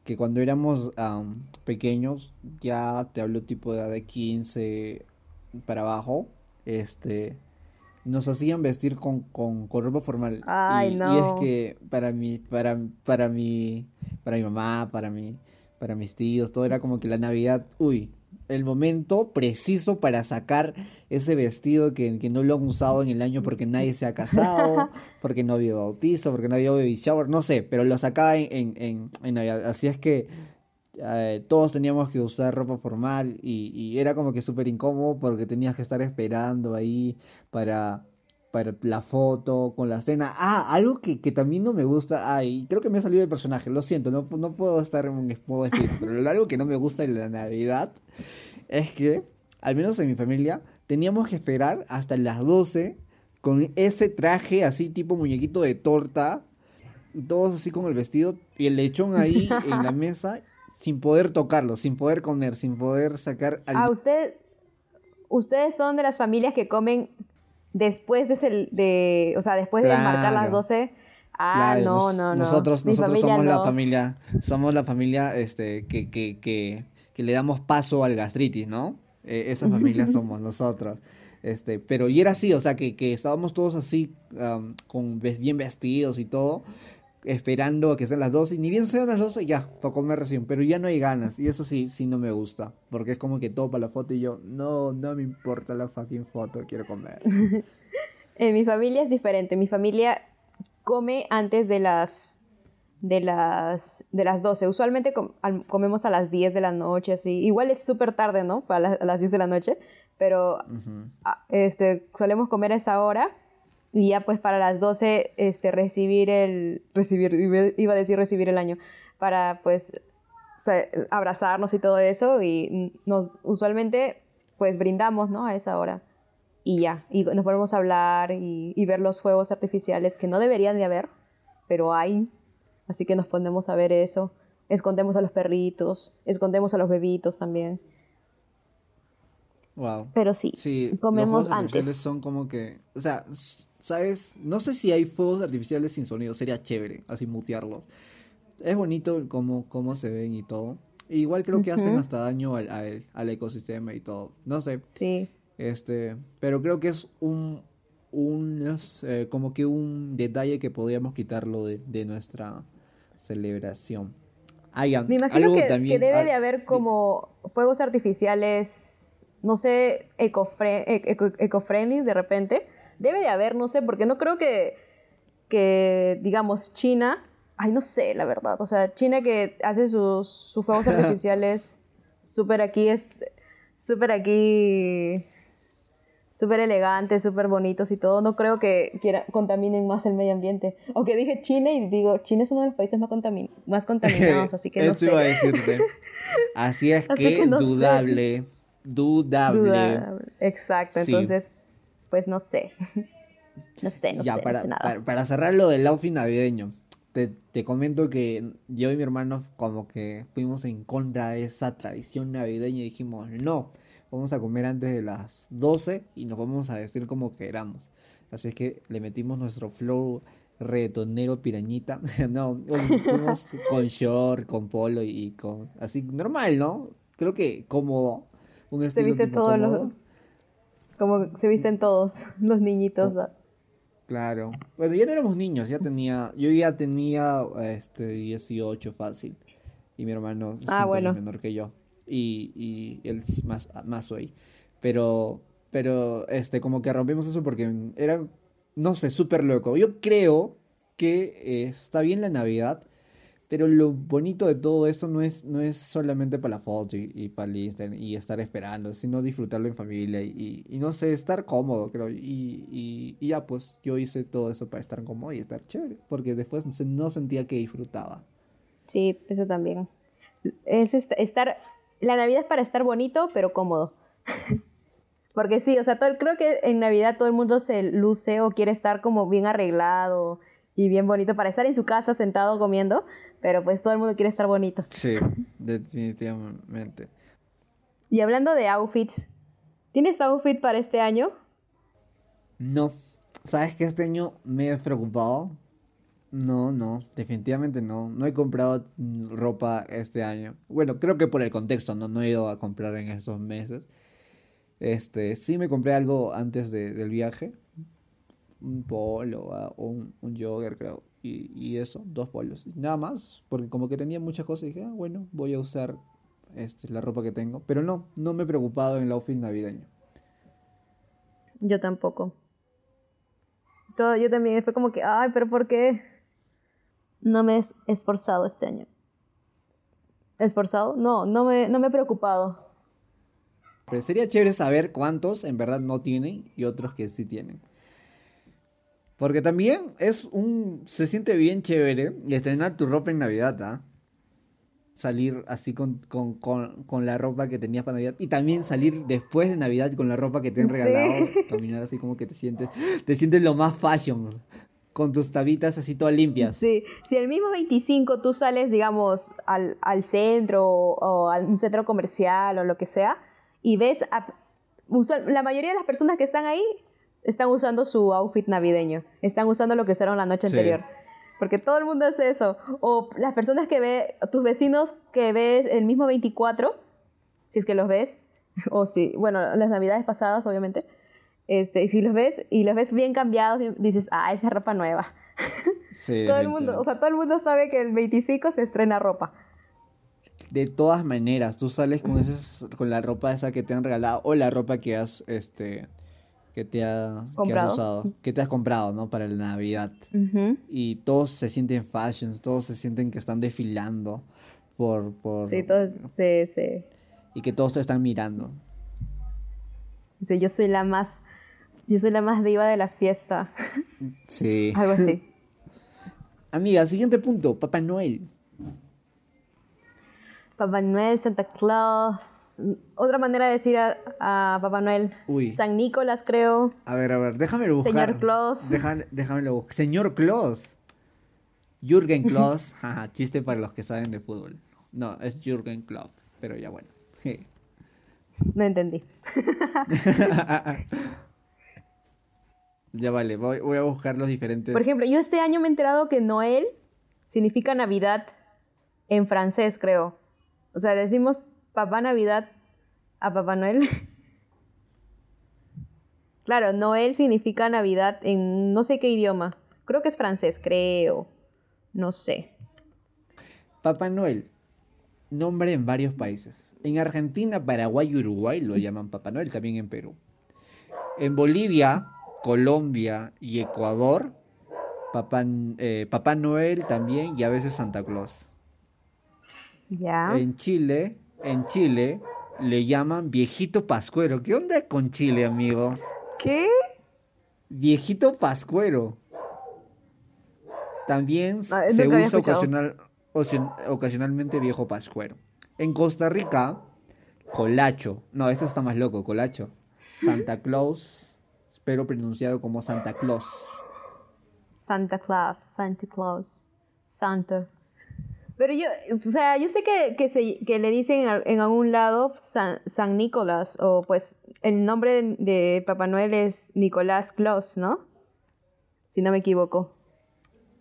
que cuando éramos am, pequeños, ya te hablo tipo de edad de 15 para abajo, este nos hacían vestir con, con, con ropa formal.
Ay,
y, y
no.
es que para mi, para, para mi, para mi mamá, para mi, para mis tíos, todo era como que la Navidad, uy, el momento preciso para sacar ese vestido que, que no lo han usado en el año porque nadie se ha casado, porque no había bautizo, porque no había baby shower, no sé, pero lo sacaba en, en, en, en Navidad. Así es que eh, todos teníamos que usar ropa formal y, y era como que súper incómodo porque tenías que estar esperando ahí para, para la foto con la cena. Ah, algo que, que también no me gusta, ay, creo que me ha salido del personaje, lo siento, no, no puedo estar en un modo espíritu, pero algo que no me gusta de la Navidad es que, al menos en mi familia, teníamos que esperar hasta las 12 con ese traje así tipo muñequito de torta, todos así con el vestido y el lechón ahí en la mesa sin poder tocarlo, sin poder comer, sin poder sacar al...
Ah, usted, ustedes son de las familias que comen después de, ese- de o sea, después de marcar las
Claro.
12. Ah,
Claro,
no, no, no.
Nosotros,
Mi
nosotros somos la
no.
familia, somos la familia este, que, que, que, que le damos paso al gastritis, ¿no? Eh, esa familia somos nosotros. Este, pero y era así, o sea, que, que estábamos todos así, am, con bien vestidos y todo, esperando a que sean las 12, y ni bien sean las 12, ya, para comer recién, pero ya no hay ganas, y eso sí, sí no me gusta, porque es como que todo para la foto y yo, no, no me importa la fucking foto, quiero comer.
En mi familia es diferente. Mi familia come antes de las de las de las 12. Usualmente com- comemos a las 10 de la noche, así. Igual es súper tarde, ¿no? Para las, a las 10 de la noche, pero este, solemos comer a esa hora Y ya pues para las 12 este, recibir el... Recibir, iba- a decir recibir el año. Para pues abrazarnos y todo eso. Y nos, usualmente pues brindamos, ¿no? A esa hora. Y ya. Y nos volvemos a hablar y, y ver los fuegos artificiales que no deberían de haber, pero hay. Así que nos ponemos a ver eso. Escondemos a los perritos. Escondemos a los bebitos también.
Wow.
Pero sí,
Sí, los
comemos
artificiales
antes.
son como que, o sea, ¿sabes? No sé si hay fuegos artificiales sin sonido, sería chévere, así mutearlos. Es bonito cómo, cómo se ven y todo. Igual creo que hacen
Ujú.
hasta daño al, al, al ecosistema y todo. No sé,
Sí.
este, pero creo que es un, un es, eh, como que un detalle que podríamos quitarlo de, de nuestra celebración. Hayan,
Me imagino
algo
que,
también,
que debe de haber como fuegos artificiales, no sé, e- eco- eco-friendly de repente. Debe de haber, no sé, porque no creo que, que digamos, China, ay, no sé, la verdad. O sea, China que hace sus, sus fuegos artificiales súper aquí, súper aquí, súper elegantes, súper bonitos y todo. No creo que quiera, contaminen más el medio ambiente. Aunque dije China y digo, China es uno de los países más, contamin- más contaminados, así que no
Eso
sé.
iba a decirte. Así es
Así
que,
que no sé.
dudable, dudable.
Duda. Exacto,
Sí.
entonces, pues no sé. No sé, no
ya,
sé,
para,
no sé nada.
para, para cerrar lo del outfit navideño, te, te comento que yo y mi hermano como que fuimos en contra de esa tradición navideña y dijimos, no, vamos a comer antes de las 12 y nos vamos a vestir como queramos. Así es que le metimos nuestro flow retonero pirañita. no, fuimos con short, con polo y, con... Así, normal, ¿no? Creo que cómodo. Un
Se viste todos los... Como se visten todos los niñitos.
Oh. Claro. Bueno, ya no éramos niños, ya tenía, yo ya tenía este 18 fácil. Y mi hermano es
Ah, bueno.
menor que yo. Y, y él es más, más hoy. Pero, pero este, como que rompimos eso porque era, no sé, súper loco. Yo creo que eh, está bien la Navidad, pero lo bonito de todo esto no es, no es solamente para la foto y, y para el Instagram y estar esperando, sino disfrutarlo en familia y, y no sé, estar cómodo, creo. Y, y, ya, pues yo hice todo eso para estar cómodo y estar chévere, porque después no se- no sentía que disfrutaba.
Sí, eso también. Es est- estar... La Navidad es para estar bonito, pero cómodo. Porque sí, o sea, todo, creo que en Navidad todo el mundo se luce o quiere estar como bien arreglado y bien bonito para estar en su casa sentado comiendo, pero pues todo el mundo quiere estar bonito.
Sí, definitivamente.
Y hablando de outfits, ¿tienes outfit para este año?
No, ¿sabes que este año me he preocupado? No, no, definitivamente no. No he comprado ropa este año. Bueno, creo que por el contexto, no, no he ido a comprar en estos meses. Este, sí me compré algo antes de- del viaje. Un polo ah, o un, un jogger, creo. Y, y eso, dos polos. Nada más, porque como que tenía muchas cosas y dije, ah, bueno, voy a usar este, la ropa que tengo. Pero no, no me he preocupado en el outfit navideño.
Yo tampoco. Todo, yo también fue como que, ay, pero ¿por qué no me he es- esforzado este año? ¿Esforzado? No, no me, no me he preocupado.
Pero sería chévere saber cuántos en verdad no tienen y otros que sí tienen. Porque también es un... Se siente bien chévere estrenar tu ropa en Navidad, ¿ah? Salir así con, con, con, con la ropa que tenías para Navidad. Y también salir después de Navidad con la ropa que te han
Sí.
regalado. Caminar así como que te sientes... Te sientes lo más fashion. Con tus tabitas así todas limpias.
Sí, si el mismo 25 tú sales, digamos, al, al centro o, o a un centro comercial o lo que sea, y ves, a- la mayoría de las personas que están ahí están usando su outfit navideño, están usando lo que usaron la noche
Sí.
anterior. Porque todo el mundo hace eso. O las personas que ve, tus vecinos que ves el mismo 24, si es que los ves, o si, bueno, las navidades pasadas, obviamente, este, si los ves y los ves bien cambiados, bien- dices, ah, esa es ropa nueva.
Sí,
Todo el mundo, o sea, todo el mundo sabe que el 25 se estrena ropa.
De todas maneras, tú sales con esas, con la ropa esa que te han regalado o la ropa que has, este, que te ha, que has usado, que te has comprado, ¿no? Para la Navidad. Y todos se sienten fashion, todos se sienten que están desfilando por, por,
Sí, todos, sí, sí.
y que todos te están mirando.
Sí, yo soy la más Yo soy la más diva de la fiesta.
Sí.
Algo así.
Amiga, siguiente punto, Papá Noel.
Papá Noel, Santa Claus. Otra manera de decir a, a Papá Noel.
Uy.
San Nicolás, creo.
A ver, a ver, déjamelo buscar.
Señor Claus.
Deja- déjamelo buscar. Señor Claus. Jürgen Klaus. Jaja, chiste para los que saben de fútbol. No, es Jürgen Klopp, pero ya bueno. Sí.
No entendí.
Ya vale, voy, voy a buscar los diferentes.
Por ejemplo, yo este año me he enterado que Noel significa Navidad en francés, creo. O sea, decimos Papá Navidad a Papá Noel. claro, Noel significa Navidad en no sé qué idioma. Creo que es francés, creo. No sé.
Papá Noel. Nombre en varios países. En Argentina, Paraguay y Uruguay lo llaman Papá Noel, también en Perú. En Bolivia, Colombia y Ecuador, Papá, eh, Papá Noel también y a veces Santa Claus.
Ya.
En Chile, en Chile le llaman viejito pascuero. ¿Qué onda con Chile, amigos?
¿Qué?
Viejito pascuero. También
Ah,
se usa ocasional- ocasionalmente viejo pascuero. En Costa Rica, colacho. No, esto está más loco, colacho. Santa Claus, pero pronunciado como Santa Claus.
Santa Claus, Santa Claus, Santa. Pero yo, o sea, yo sé que, que, se- que le dicen en, al- en algún lado San, San Nicolás, o pues el nombre de, Papá Noel es Nicolás Claus, ¿no? Si no me equivoco.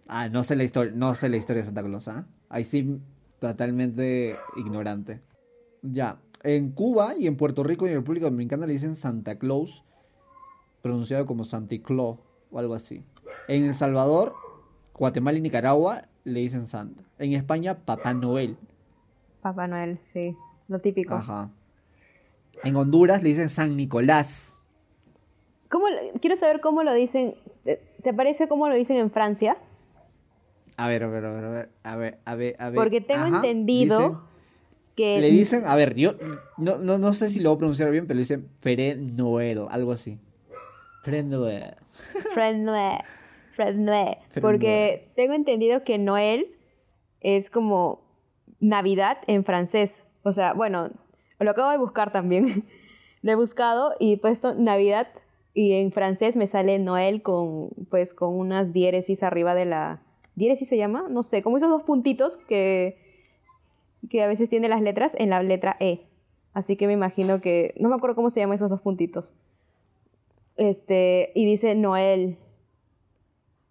Ah, no sé la historia, no sé la historia de Santa Claus, ¿ah? Ahí sí, totalmente ignorante. Ya, en Cuba y en Puerto Rico y en República Dominicana le dicen Santa Claus, pronunciado como Santa Claus o algo así. En El Salvador, Guatemala y Nicaragua le dicen Santa. En España, Papá Noel.
Papá Noel, sí, lo típico.
Ajá. En Honduras le dicen San Nicolás.
¿Cómo quiero saber cómo lo dicen. ¿Te, te parece cómo lo dicen en Francia?
A ver, a ver, a ver, a ver, a ver, a ver.
Porque tengo
Ajá,
entendido
dicen-
que.
Le dicen, a ver, yo no, no, no sé si lo voy a pronunciar bien, pero le dicen Pere Noel, algo así. Pere Noel.
Fred Noel. Fred Noel.
Fred
Porque tengo entendido que Noel es como Navidad en francés. O sea, bueno, lo acabo de buscar también. lo he buscado y he puesto Navidad y en francés me sale Noel con pues con unas diéresis arriba de la diéresis se llama, no sé, como esos dos puntitos que que a veces tiene las letras en la letra E. Así que me imagino que no me acuerdo cómo se llaman esos dos puntitos. Este, y dice Noel.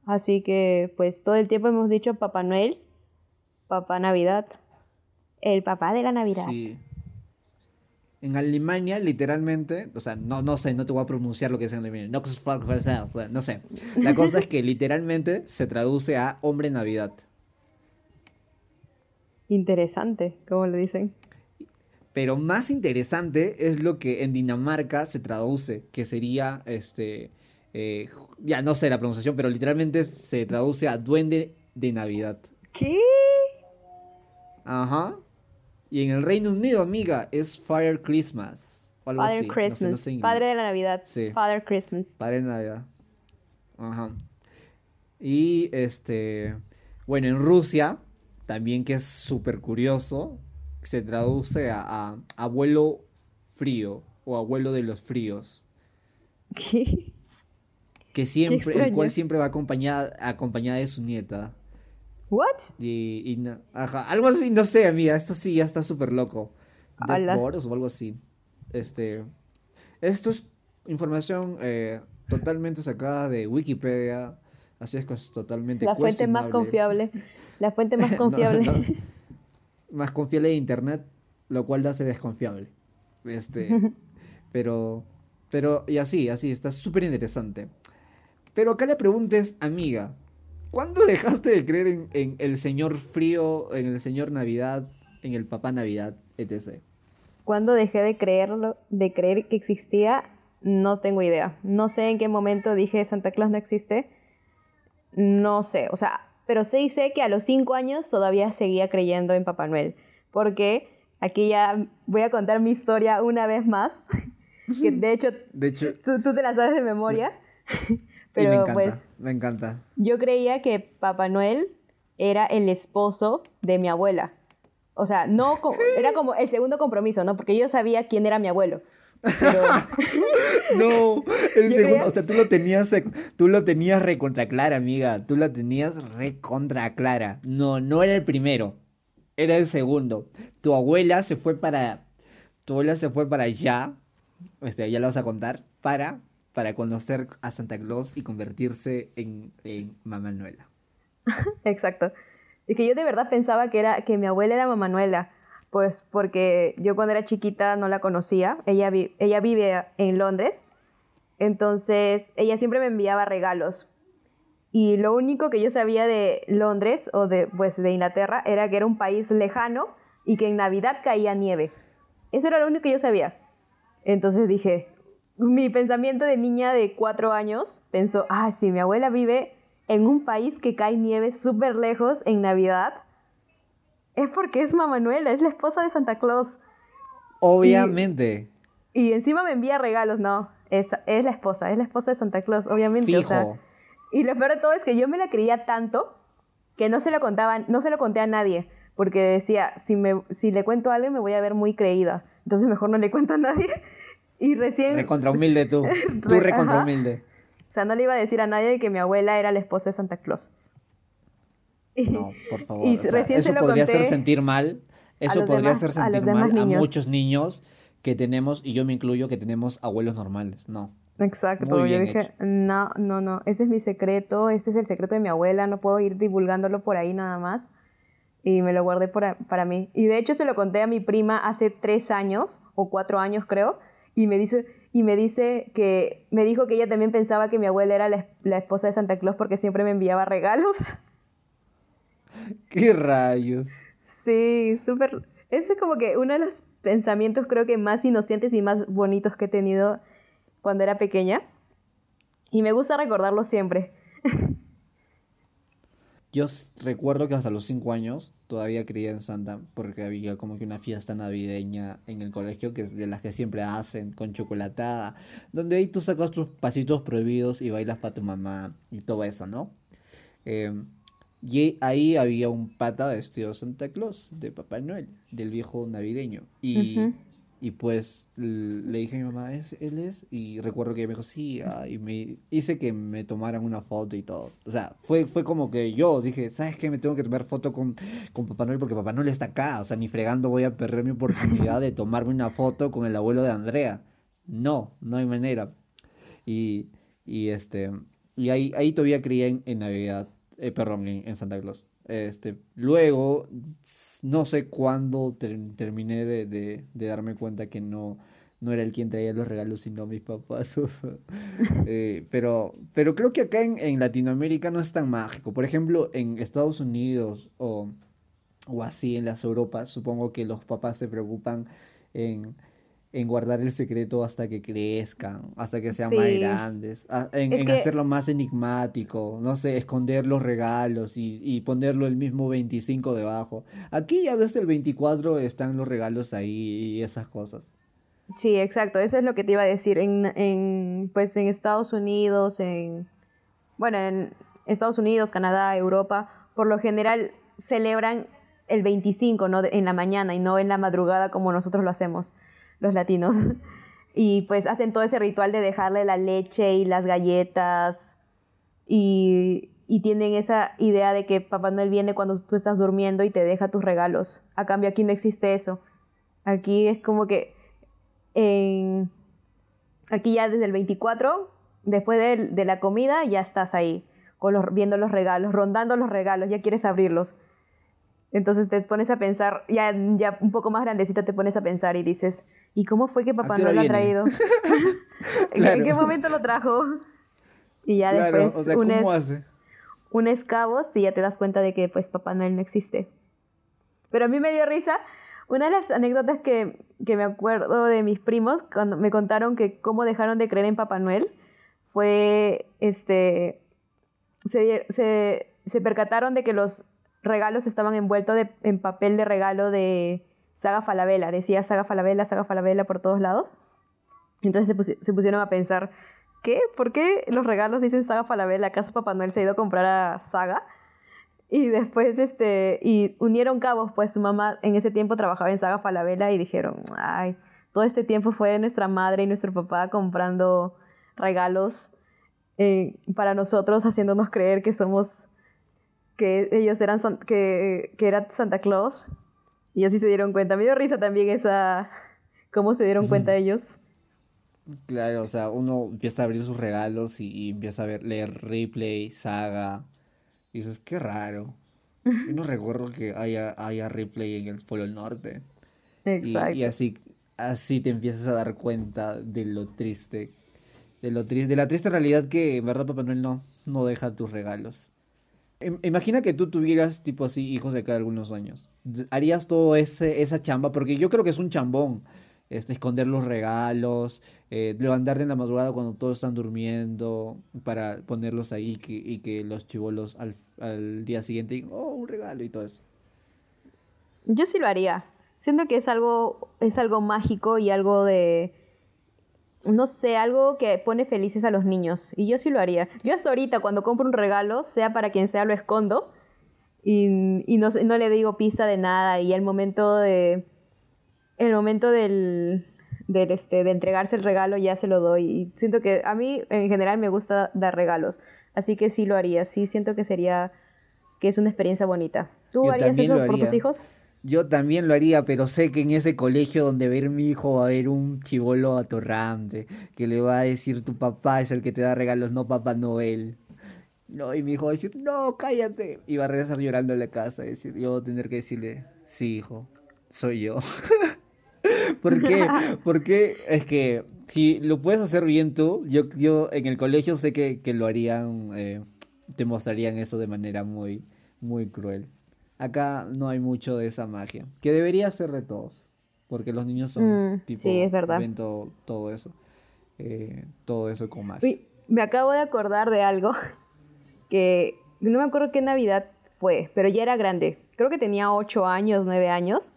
Así que, pues todo el tiempo hemos dicho Papá Noel, Papá Navidad, el papá de la Navidad.
Sí. En Alemania, literalmente, o sea, no, no sé, no te voy a pronunciar lo que es en Alemania. No, no sé. La cosa es que literalmente se traduce a Hombre Navidad.
Interesante, como le dicen.
Pero más interesante es lo que en Dinamarca se traduce, que sería, este, eh, ya no sé la pronunciación, pero literalmente se traduce a Duende de Navidad.
¿Qué?
Ajá. Y en el Reino Unido, amiga, es Fire Christmas. o algo
Father
así. No sé,
Christmas,
no sé inglés.
Padre de la Navidad.
Sí.
Father Christmas.
Padre de Navidad. Ajá. Y este. Bueno, en Rusia, también que es súper curioso, se traduce a, a abuelo frío o abuelo de los fríos.
¿Qué?
Que siempre, el cual siempre va acompañada, acompañada de su nieta.
¿What?
Y, y no- ajá, algo así, no sé, amiga, esto sí ya está súper loco. Boros o algo así. Este, esto es información eh, totalmente sacada de Wikipedia, así es que es totalmente
La fuente más confiable. La fuente más
No,
confiable.
no. más confiable de internet, lo cual lo hace desconfiable. Este, pero, pero, y así, así, está súper interesante. Pero acá la pregunta es, amiga, ¿cuándo dejaste de creer en, en el señor frío, en el señor Navidad, en el papá Navidad, etc?
Cuando dejé de creerlo, de creer que existía, no tengo idea. No sé en qué momento dije Santa Claus no existe. No sé, o sea, pero sí y sé que a los cinco años todavía seguía creyendo en Papá Noel. Porque aquí ya voy a contar mi historia una vez más. que de hecho,
De hecho,
tú, tú te la sabes de memoria.
Y
Pero
me encanta,
pues
me encanta.
yo creía que Papá Noel era el esposo de mi abuela. O sea, no era como el segundo compromiso, ¿no? Porque yo sabía quién era mi abuelo. Pero
No, el segundo,
creía-
o sea, tú lo tenías, tú lo tenías recontra clara, amiga. Tú la tenías recontra clara. No, no era el primero. Era el segundo. Tu abuela se fue para, tu abuela se fue para allá. Este, ya la vas a contar. Para, para conocer a Santa Claus y convertirse en, en Mamá Noela.
Exacto. Y que yo de verdad pensaba que era que mi abuela era Mamá Manuela, pues porque yo cuando era chiquita no la conocía. Ella vi- ella vive en Londres. Entonces, ella siempre me enviaba regalos. Y lo único que yo sabía de Londres o de pues de Inglaterra era que era un país lejano y que en Navidad caía nieve. Eso era lo único que yo sabía. Entonces dije, mi pensamiento de niña de cuatro años pensó, ah, si mi abuela vive en un país que cae nieve súper lejos en Navidad, es porque es Mamá Manuela, es la esposa de Santa Claus.
Obviamente.
Y encima me envía regalos, no, es, es la esposa, es la esposa de Santa Claus, obviamente. o sea,
Fijo.
y lo peor de todo es que yo me la creía tanto que no se lo contaba, no se lo conté a nadie, porque decía, si, me, si le cuento algo me voy a ver muy creída. Entonces mejor no le cuento a nadie. Y recién,
Recontra humilde tú. Tú
Re-
recontra humilde.
o sea, no le iba a decir a nadie que mi abuela era la esposa de Santa Claus. Y-
No, por favor.
Y
o sea,
recién
eso
se lo
podría
conté
hacer sentir mal. Eso podría
demás-
hacer
a
sentir
demás
mal a
niños.
muchos niños que tenemos, y yo me incluyo, que tenemos abuelos normales. No.
Exacto,
Muy
yo dije,
hecho.
no, no, no, este es mi secreto, este es el secreto de mi abuela, no puedo ir divulgándolo por ahí nada más. Y me lo guardé para, para mí. Y de hecho se lo conté a mi prima hace tres años, o cuatro años creo, y me dice, y me dice que, me dijo que ella también pensaba que mi abuela era la, la esposa de Santa Claus porque siempre me enviaba regalos.
¿Qué rayos?
Sí, súper. Ese es como que uno de los pensamientos creo que más inocentes y más bonitos que he tenido cuando era pequeña. Y me gusta recordarlo siempre.
Yo recuerdo que hasta los cinco años todavía creía en Santa porque había como que una fiesta navideña en el colegio que es de las que siempre hacen con chocolatada, donde ahí tú sacas tus pasitos prohibidos y bailas para tu mamá y todo eso, ¿no? Eh, y ahí había un pata vestido de Santa Claus, de Papá Noel, del viejo navideño. Y. y pues le dije a mi mamá, ¿es, él es? Y recuerdo que ella me dijo, sí, ah", y me hice que me tomaran una foto y todo. O sea, fue, fue como que yo dije, ¿sabes qué? Me tengo que tomar foto con, con Papá Noel porque Papá Noel está acá. O sea, ni fregando voy a perder mi oportunidad de tomarme una foto con el abuelo de Andrea. No, no hay manera. Y, y este, y ahí, ahí todavía creía en, Navidad, eh, perdón, en Santa Claus. Este, luego, no sé cuándo ter- terminé de, de- darme cuenta que no, no era el quien traía los regalos, sino mis papás. eh, pero, pero creo que acá en, en Latinoamérica no es tan mágico. Por ejemplo, en Estados Unidos o, o así en las Europas, supongo que los papás se preocupan en, en guardar el secreto hasta que crezcan, hasta que sean más grandes, en,
Es
en
que-
hacerlo más enigmático, no sé, esconder los regalos y, y ponerlo el mismo 25 debajo. Aquí ya desde el 24 están los regalos ahí y esas cosas.
Sí, exacto. Eso es lo que te iba a decir. En, en, pues en Estados Unidos, en. Bueno, en Estados Unidos, Canadá, Europa, por lo general celebran el 25, ¿no? En la mañana y no en la madrugada como nosotros lo hacemos, los latinos. Y pues hacen todo ese ritual de dejarle la leche y las galletas. Y, tienen esa idea de que Papá Noel viene cuando tú estás durmiendo y te deja tus regalos. A cambio, aquí no existe eso. Aquí es como que aquí ya desde el 24, después de, la comida, ya estás ahí, viendo los regalos, rondando los regalos, ya quieres abrirlos. Entonces te pones a pensar, ya, ya un poco más grandecita te pones a pensar y dices, ¿y cómo fue que Papá no lo ha traído? ¿En,
Claro.
en qué momento lo trajo? Y ya
Claro,
después
o sea,
unes,
¿cómo hace?
cabos y ya te das cuenta de que pues Papá Noel no existe. Pero a mí me dio risa. Una de las anécdotas que, que me acuerdo de mis primos cuando me contaron que cómo dejaron de creer en Papá Noel fue este se, se, se percataron de que los regalos estaban envueltos de- en papel de regalo de Saga Falabella. Decía Saga Falabella, Saga Falabella por todos lados. Entonces se, pusi- se pusieron a pensar, ¿qué? ¿Por qué los regalos dicen Saga Falabella? ¿Acaso Papá Noel se ha ido a comprar a Saga? Y después, este, y unieron cabos, pues su mamá en ese tiempo trabajaba en Saga Falabella y dijeron, ay, todo este tiempo fue nuestra madre y nuestro papá comprando regalos eh, para nosotros, haciéndonos creer que somos, que ellos eran, san- que, que era Santa Claus. Y así se dieron cuenta. Me dio risa también esa, cómo se dieron cuenta ellos.
Claro, o sea, uno empieza a abrir sus regalos y, y empieza a ver, leer replay, saga. Y dices, qué raro. Yo no recuerdo que haya, haya replay en el Polo Norte. Y,
Exacto.
y así, así te empiezas a dar cuenta de lo triste. De lo triste, de la triste realidad que en verdad Papá Noel no, no deja tus regalos. Im- Imagina que tú tuvieras tipo así hijos de cada algunos años. ¿Harías todo ese, esa chamba? Porque yo creo que es un chambón. Este, esconder los regalos, eh, levantarte en la madrugada cuando todos están durmiendo para ponerlos ahí que- y que los chivolos al, al día siguiente digan, oh, un regalo y todo eso.
Yo sí lo haría. Siento que es algo, es algo mágico y algo de, no sé, algo que pone felices a los niños. Y yo sí lo haría. Yo hasta ahorita cuando compro un regalo, sea para quien sea, lo escondo y, y no, no le digo pista de nada. Y el momento de, el momento del, del, este, de entregarse el regalo ya se lo doy. Y siento que a mí en general me gusta dar regalos. Así que sí lo haría. Sí siento que sería, que es una experiencia bonita. ¿Tú
Yo
harías eso por tus hijos?
Yo también lo haría, pero sé que en ese colegio donde ver mi hijo va a haber un chivolo atorrante que le va a decir tu papá es el que te da regalos, no Papá Noel. No, y mi hijo va a decir, no, cállate. Y va a regresar llorando a la casa. y decir, yo voy a tener que decirle, sí, hijo, soy yo. ¿Por qué? Porque es que si lo puedes hacer bien tú, yo, yo en el colegio sé que, que lo harían, eh, te mostrarían eso de manera muy, muy cruel. Acá no hay mucho de esa magia, que debería ser de todos, porque los niños son
Mm,
tipo,
sí, es verdad.
ven todo, todo eso, eh, todo eso con magia.
Uy, me acabo de acordar de algo que no me acuerdo qué Navidad fue, pero ya era grande. Creo que tenía 8 años, 9 años.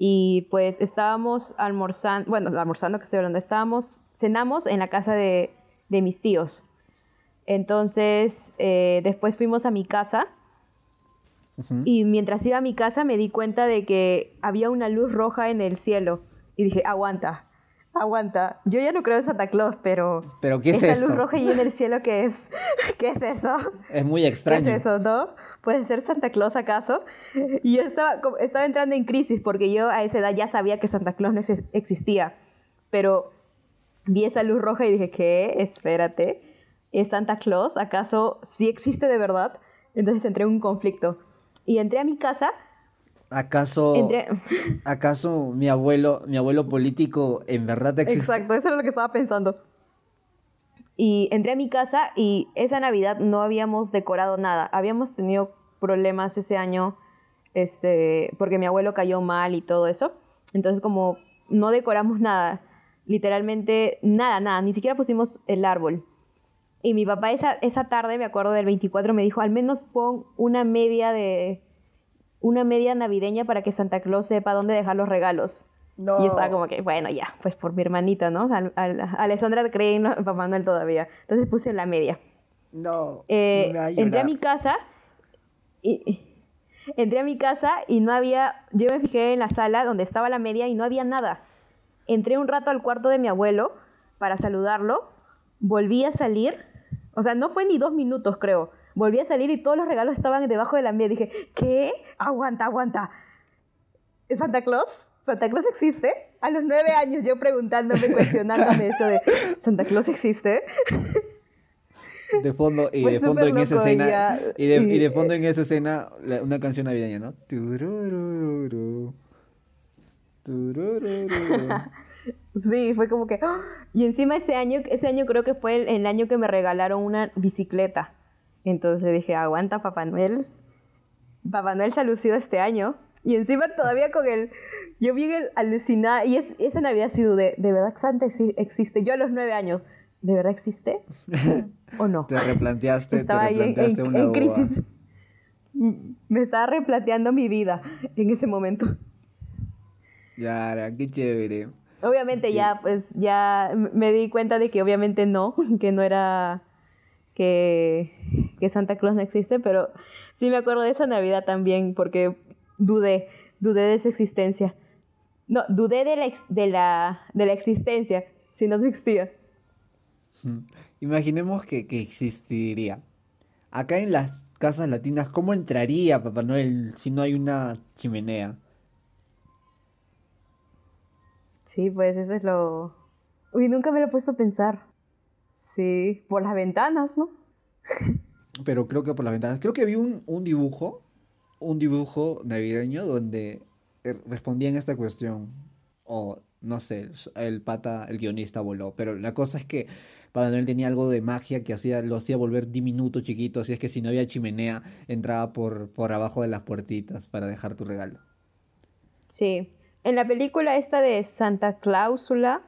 Y pues estábamos almorzando, bueno, almorzando que estoy hablando, estábamos, cenamos en la casa de, de mis tíos. Entonces, eh, después fuimos a mi casa Y mientras iba a mi casa me di cuenta de que había una luz roja en el cielo. Y dije, aguanta, aguanta. Yo ya no creo en Santa Claus, pero...
Pero, ¿qué es
esa
esto?
luz roja ahí en el cielo, ¿qué es? ¿Qué es eso?
Es muy
¿Qué
extraño.
es eso, no? ¿Puede ser Santa Claus acaso? Y yo estaba, estaba entrando en crisis porque yo a esa edad ya sabía que Santa Claus no ex- existía. Pero vi esa luz roja y dije, ¿qué? Espérate. ¿Es Santa Claus? ¿Acaso sí existe de verdad? Entonces entré en un conflicto. Y entré a mi casa.
¿Acaso,
Entré...
acaso mi abuelo, mi abuelo político en verdad existe?
Exacto, eso era lo que estaba pensando. Y entré a mi casa y esa Navidad no habíamos decorado nada. Habíamos tenido problemas ese año este, porque mi abuelo cayó mal y todo eso. Entonces como no decoramos nada, literalmente nada, nada, ni siquiera pusimos el árbol. Y mi papá esa, esa tarde, me acuerdo del 24, me dijo, al menos pon una media de... Una media navideña para que Santa Claus sepa dónde dejar los regalos.
No.
Y estaba como que, bueno, ya, pues por mi hermanita, ¿no? Al- al- Alessandra cree en Papá Noel todavía. Entonces puse la media.
No,
Eh,
no
entré a mi casa y entré a mi casa y no había, yo me fijé en la sala donde estaba la media y no había nada. Entré un rato al cuarto de mi abuelo para saludarlo, volví a salir, o sea, no fue ni dos minutos creo, volví a salir y todos los regalos estaban debajo de la media. Dije, ¿qué? Aguanta, aguanta. ¿Es Santa Claus? ¿Santa Claus existe? A los nueve años yo preguntándome, cuestionándome eso de, ¿Santa Claus existe?
De fondo, y de fondo en esa escena,
ya-
y de, y de
y-
fondo en esa escena, la- una canción navideña, ¿no? Tururururu. Tururururu.
Sí, fue como que... ¡ah! Y encima ese año, ese año creo que fue el, el año que me regalaron una bicicleta. Entonces dije, aguanta Papá Noel. Papá Noel se ha lucido este año. Y encima todavía con el... Yo bien alucinada. Y es, esa Navidad sí dudé. ¿De verdad Santa exi- existe? Yo a los nueve años. ¿De verdad existe? ¿O no?
Te replanteaste,
Estaba
te
ahí en,
replanteaste
en-
una
en
uva.
crisis. Me estaba replanteando mi vida en ese momento.
Yara, qué chévere.
Obviamente ya, pues ya me di cuenta de que obviamente no, que no era que, que Santa Claus no existe, pero sí me acuerdo de esa Navidad también porque dudé, dudé de su existencia. No, dudé de la, ex- de la, de la existencia, si no existía.
Mm. Imaginemos que, que existiría. Acá en las casas latinas, ¿cómo entraría Papá Noel si no hay una chimenea?
Sí, pues eso es lo... Uy, nunca me lo he puesto a pensar. Sí, por las ventanas, ¿no?
Pero creo que por las ventanas. Creo que vi un, un dibujo, un dibujo navideño donde eh, respondían esta cuestión. O no sé, el pata, el guionista voló. Pero la cosa es que Papá Noel tenía algo de magia que hacía, lo hacía volver diminuto, chiquito. Así es que si no había chimenea, entraba por, por abajo de las puertitas para dejar tu regalo.
Sí. En la película esta de Santa Cláusula,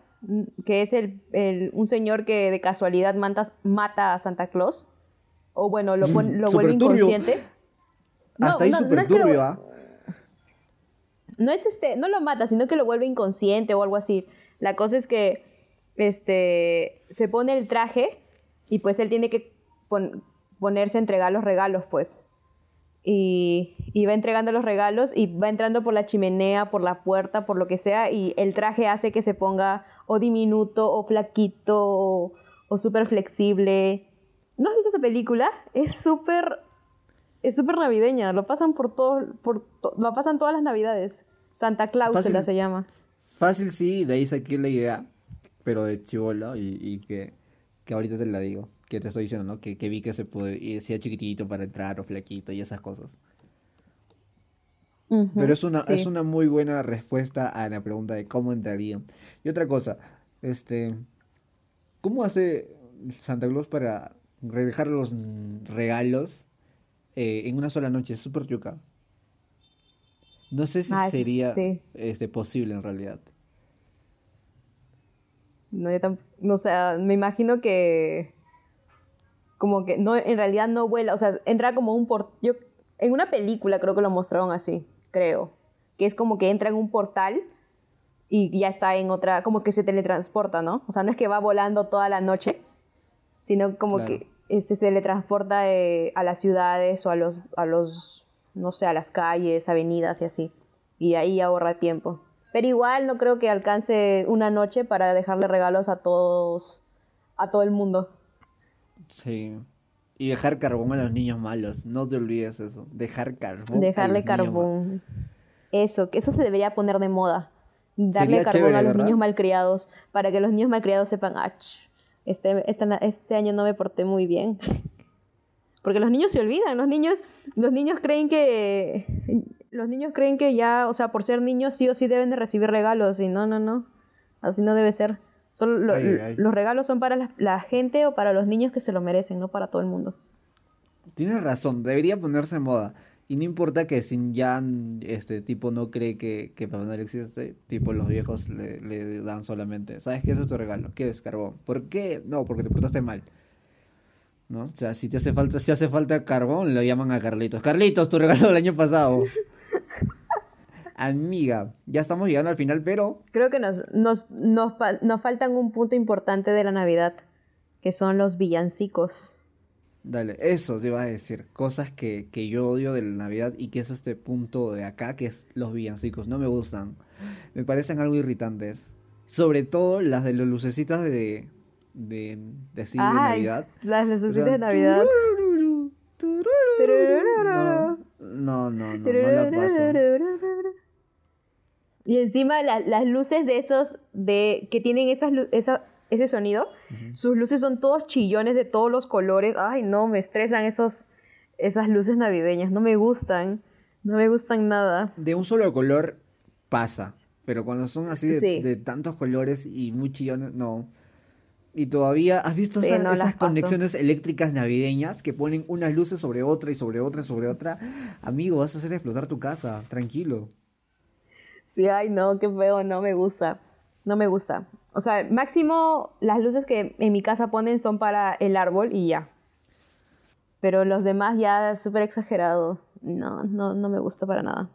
que es el, el- un señor que de casualidad mata, mata a Santa Claus, o bueno, lo, pon- lo vuelve inconsciente. No,
Hasta ahí
no, no
súper
es que lo-
¿ah?
no es este, no lo mata, sino que lo vuelve inconsciente o algo así. La cosa es que este se pone el traje y pues él tiene que pon- ponerse a entregar los regalos, pues. Y, y va entregando los regalos y va entrando por la chimenea, por la puerta, por lo que sea, y el traje hace que se ponga o diminuto o flaquito o, o súper flexible. ¿No has visto esa película? Es súper es súper navideña, lo pasan por todo, por to- lo pasan todas las navidades. Santa Cláusula
Fácil.
se llama.
Fácil sí, de ahí saqué la idea, pero de chivolo y, y que, que ahorita te la digo, que te estoy diciendo, ¿no? Que, que vi que se puede, sea chiquitito para entrar o flaquito y esas cosas. Pero es una,
sí.
es una muy buena respuesta a la pregunta de cómo entraría. Y otra cosa, este, ¿cómo hace Santa Claus para dejar los regalos eh, en una sola noche? Es súper yuca. No sé si
Ah,
sería
sí.
este, posible en realidad.
No, yo tam- no, o sea, me imagino que como que no, en realidad no vuela, o sea, entra como un por yo en una película creo que lo mostraron así, creo, que es como que entra en un portal y ya está en otra, como que se teletransporta, ¿no? O sea, no es que va volando toda la noche, sino como
Claro.
que este, se teletransporta eh, a las ciudades o a los, a los, no sé, a las calles, avenidas y así, y ahí ahorra tiempo. Pero igual no creo que alcance una noche para dejarle regalos a todos, a todo el mundo.
Sí. Y dejar carbón a los niños malos. No te olvides eso. Dejar carbón. a
Dejarle carbón. Eso, que eso se debería poner de moda. Darle
Sería
carbón
chévere,
a los
¿verdad?
niños malcriados para que los niños malcriados sepan, ah, este, esta na- este año no me porté muy bien. Porque los niños se olvidan, los niños, los niños creen que los niños creen que ya, o sea, por ser niños sí o sí deben de recibir regalos y no, no, no. Así no debe ser. Solo lo-
Ay, ay.
los regalos son para la, la gente o para los niños que se lo merecen, no para todo el mundo.
Tienes razón, debería ponerse en moda. Y no importa que si ya este tipo no cree que, que Papá Noel existe, tipo los viejos le, le dan solamente, ¿sabes qué? Es tu regalo, ¿qué es carbón? ¿Por qué? No, porque te portaste mal. ¿No? O sea, si te hace falta, si hace falta carbón, lo llaman a Carlitos. Carlitos, tu regalo del año pasado. Amiga, ya estamos llegando al final, pero
Creo que nos, nos, nos, nos faltan un punto importante de la Navidad, que son los villancicos.
Dale, eso te iba a decir. Cosas que, que yo odio de la Navidad y que es este punto de acá, que es los villancicos. No me gustan. Me parecen algo irritantes. Sobre todo las de las lucecitas de. de. de, así, de
Ay,
Navidad.
las
O
lucecitas
sea,
de Navidad.
turururu, turururu. No, no, no, no, no la paso.
Y encima la- las luces de esos, de que tienen esas, esa- ese sonido, sus luces son todos chillones de todos los colores. Ay, no, me estresan esos, esas luces navideñas, no me gustan, no me gustan nada.
De un solo color pasa. Pero cuando son así de,
Sí.
de tantos colores y muy chillones, no. Y todavía, ¿has visto
Sí,
esas,
no
esas conexiones eléctricas navideñas que ponen unas luces sobre otra y sobre otra y sobre otra? Amigo, vas a hacer explotar tu casa, tranquilo.
Sí, ay, no, qué feo, no me gusta. No me gusta. O sea, máximo las luces que en mi casa ponen son para el árbol y ya. Pero los demás ya súper exagerado. No, no, no me gusta para nada.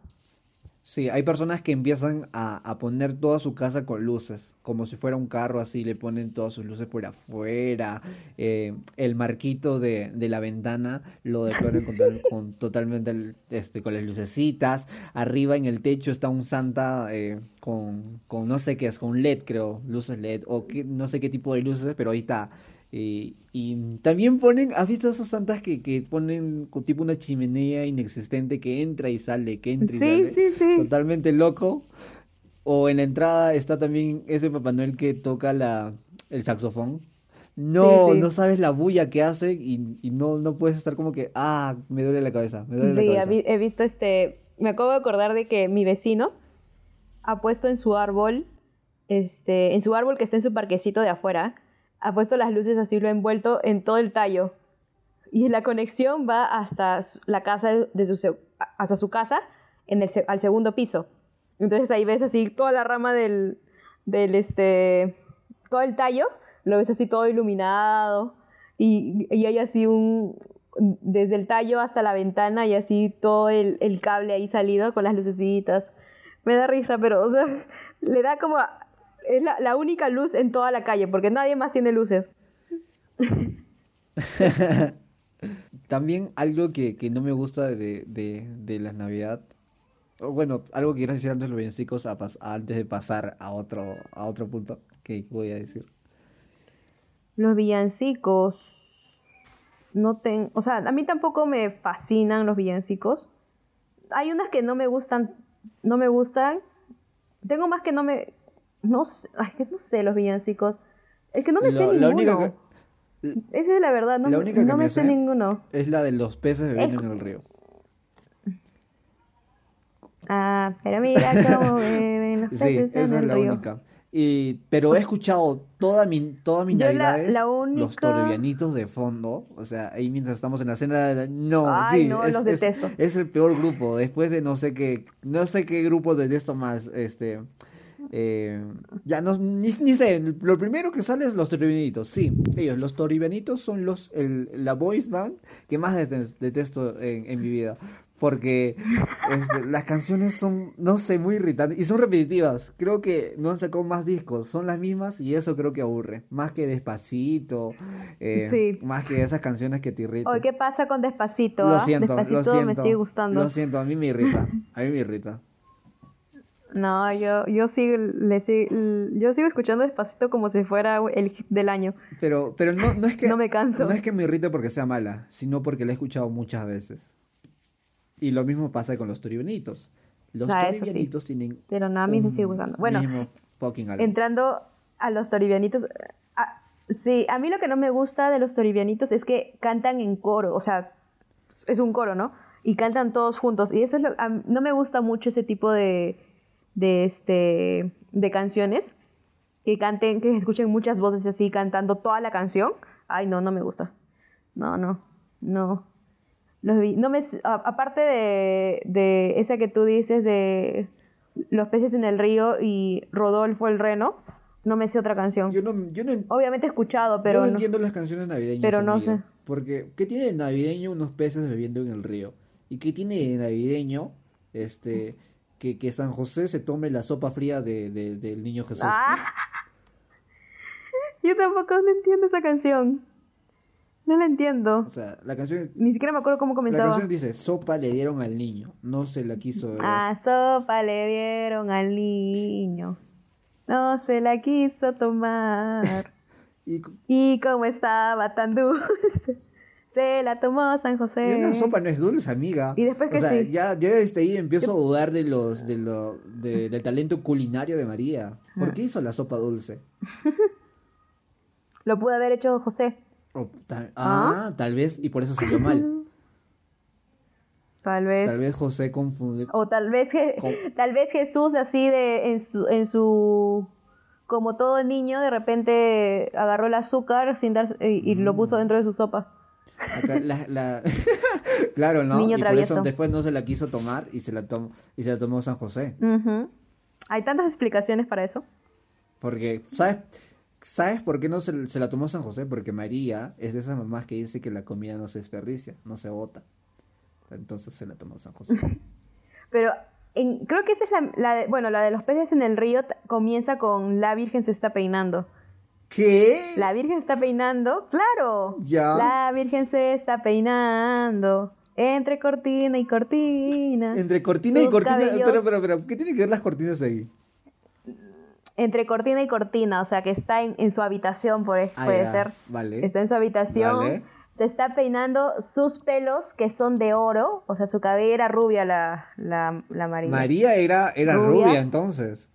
Sí, hay personas que empiezan a, a poner toda su casa con luces, como si fuera un carro así, le ponen todas sus luces por afuera, eh, el marquito de, de la ventana lo decoran con, con totalmente el- este, con las lucecitas, arriba en el techo está un Santa eh, con, con no sé qué es, con LED creo, luces LED, o qué- no sé qué tipo de luces, pero ahí está. Y, y también ponen, ¿has visto esos santas que, que ponen con tipo una chimenea inexistente que entra y sale, que entra y
Sí,
sale?
sí, sí.
Totalmente loco. O en la entrada está también ese Papá Noel que toca la, el saxofón. No,
Sí, sí.
no sabes la bulla que hace y, y no, no puedes estar como que, ah, me duele la cabeza, me duele la
Sí,
cabeza.
he, vi- he visto este. Me acabo de acordar de que mi vecino ha puesto en su árbol, este, en su árbol que está en su parquecito de afuera, ha puesto las luces así, lo ha envuelto en todo el tallo. Y la conexión va hasta la casa de su, hasta su casa en el, al segundo piso. Entonces ahí ves así toda la rama del, del este, todo el tallo, lo ves así todo iluminado y, y hay así un, desde el tallo hasta la ventana y así todo el, el cable ahí salido con las lucecitas. Me da risa, pero o sea, le da como... es la, la única luz en toda la calle, porque nadie más tiene luces.
También algo que, que no me gusta de, de, de la Navidad, o bueno, algo que quiero decir antes de los villancicos, a pas- antes de pasar a otro, a otro punto que voy a decir.
Los villancicos. No ten, o sea, a mí tampoco me fascinan los villancicos. Hay unas que no me gustan, no me gustan. Tengo más que no me, no sé, ay, que no sé los villancicos. Es que no me sé
la
ninguno.
única que-
Esa es la verdad, no,
la
me-
única que
no
me
me sé
sé
ninguno.
es la de los peces bebiendo en el río.
Ah, pero mira cómo beben los
Sí,
peces
esa
en
es
el
la
río.
única. Y, pero he escuchado toda mi, toda mi
la-
navidades
la
los
única-
torbianitos de fondo. O sea, ahí mientras estamos en la cena, no,
Ay,
sí,
no,
es,
los
es-
detesto.
es el peor grupo. Después de no sé qué, no sé qué grupo detesto más. Este, eh, ya no, ni, ni sé. Lo primero que sale es los torbianitos. Sí, ellos, los torbianitos son los, el, la voice band que más detes- detesto en, en mi vida. Porque este, las canciones son, no sé, muy irritantes y son repetitivas. Creo que no han sacado más discos, son las mismas y eso creo que aburre. Más que Despacito, eh,
Sí.
más que esas canciones que te irritan.
Oye, ¿qué pasa con Despacito?
Lo
ah?
siento, lo
Despacito me
siento,
sigue gustando.
Lo siento, a mí me irrita, a mí me irrita.
No, yo, yo, sigo, le sig- yo sigo escuchando Despacito como si fuera el hit del año.
Pero, pero no, no es que
No me canso.
no es que me irrite porque sea mala, sino porque la he escuchado muchas veces. Y lo mismo pasa con los toribenitos. Los
Ah, eso sí.
toribenitos tienen
Pero no, a mí me sigue gustando. Bueno, entrando a los toribianitos. ah, sí, a mí lo que no me gusta de los toribianitos es que cantan en coro. O sea, es un coro, ¿no? Y cantan todos juntos. Y eso es lo. a no me gusta mucho ese tipo de. De este. de canciones. Que canten, que escuchen muchas voces así cantando toda la canción. Ay, no, no me gusta. No, no, no. Los vi- no me, a- aparte de, de esa que tú dices de los peces en el río y Rodolfo el reno, no me sé otra canción.
Yo no, yo no,
Obviamente he escuchado,
yo
pero
no
no.
entiendo las canciones navideñas.
pero no
amiga,
sé.
Porque, ¿qué tiene de navideño unos peces bebiendo en el río? ¿Y qué tiene de navideño este, que, que San José se tome la sopa fría de, de- del niño Jesús?
Ah. Yo tampoco no entiendo esa canción. No la entiendo.
O sea, la canción,
Ni siquiera me acuerdo cómo
la
comenzaba.
canción dice, sopa le dieron al niño, no se la quiso beber.
Ah, sopa le dieron al niño. No se la quiso tomar.
Y,
Y como estaba tan dulce, se la tomó San
y
José.
una sopa no es dulce, amiga.
Y después que
o sea,
sí.
ya, ya desde ahí empiezo a dudar de los, de lo, de- del talento culinario de María. ¿Por qué hizo la sopa dulce?
Lo pudo haber hecho José.
Ta- ah, tal vez, y por eso salió mal.
Tal vez.
Tal vez José confundió.
O tal vez,
Con-
tal vez Jesús así de en su, en su como todo niño de repente agarró el azúcar sin dar y, y lo
Mm.
puso dentro de su sopa.
Acá la, la- claro, ¿no?
Niño
y por eso
travieso.
después no se la quiso tomar y se la tomó, y se la tomó San José.
Hay tantas explicaciones para eso.
Porque, ¿sabes? ¿Sabes por qué no se, se la tomó San José? Porque María es de esas mamás que dice que la comida no se desperdicia, no se bota. Entonces se la tomó San José.
Pero en- creo que esa es la, la de, bueno, la de los peces en el río comienza con la Virgen se está peinando.
¿Qué?
La Virgen se está peinando, claro.
Ya.
La Virgen se está peinando entre cortina y cortina.
Entre cortina y cortina.
cabellos-
Pero, pero, pero, ¿qué tiene que ver las cortinas ahí?
Entre cortina y cortina, o sea, que está en, en su habitación, puede,
Ah,
puede
ya.
ser.
Vale.
Está en su habitación.
Vale.
Se está peinando sus pelos, que son de oro. O sea, su cabello era rubia, la, la, la María.
María era, era
Rubia.
rubia entonces.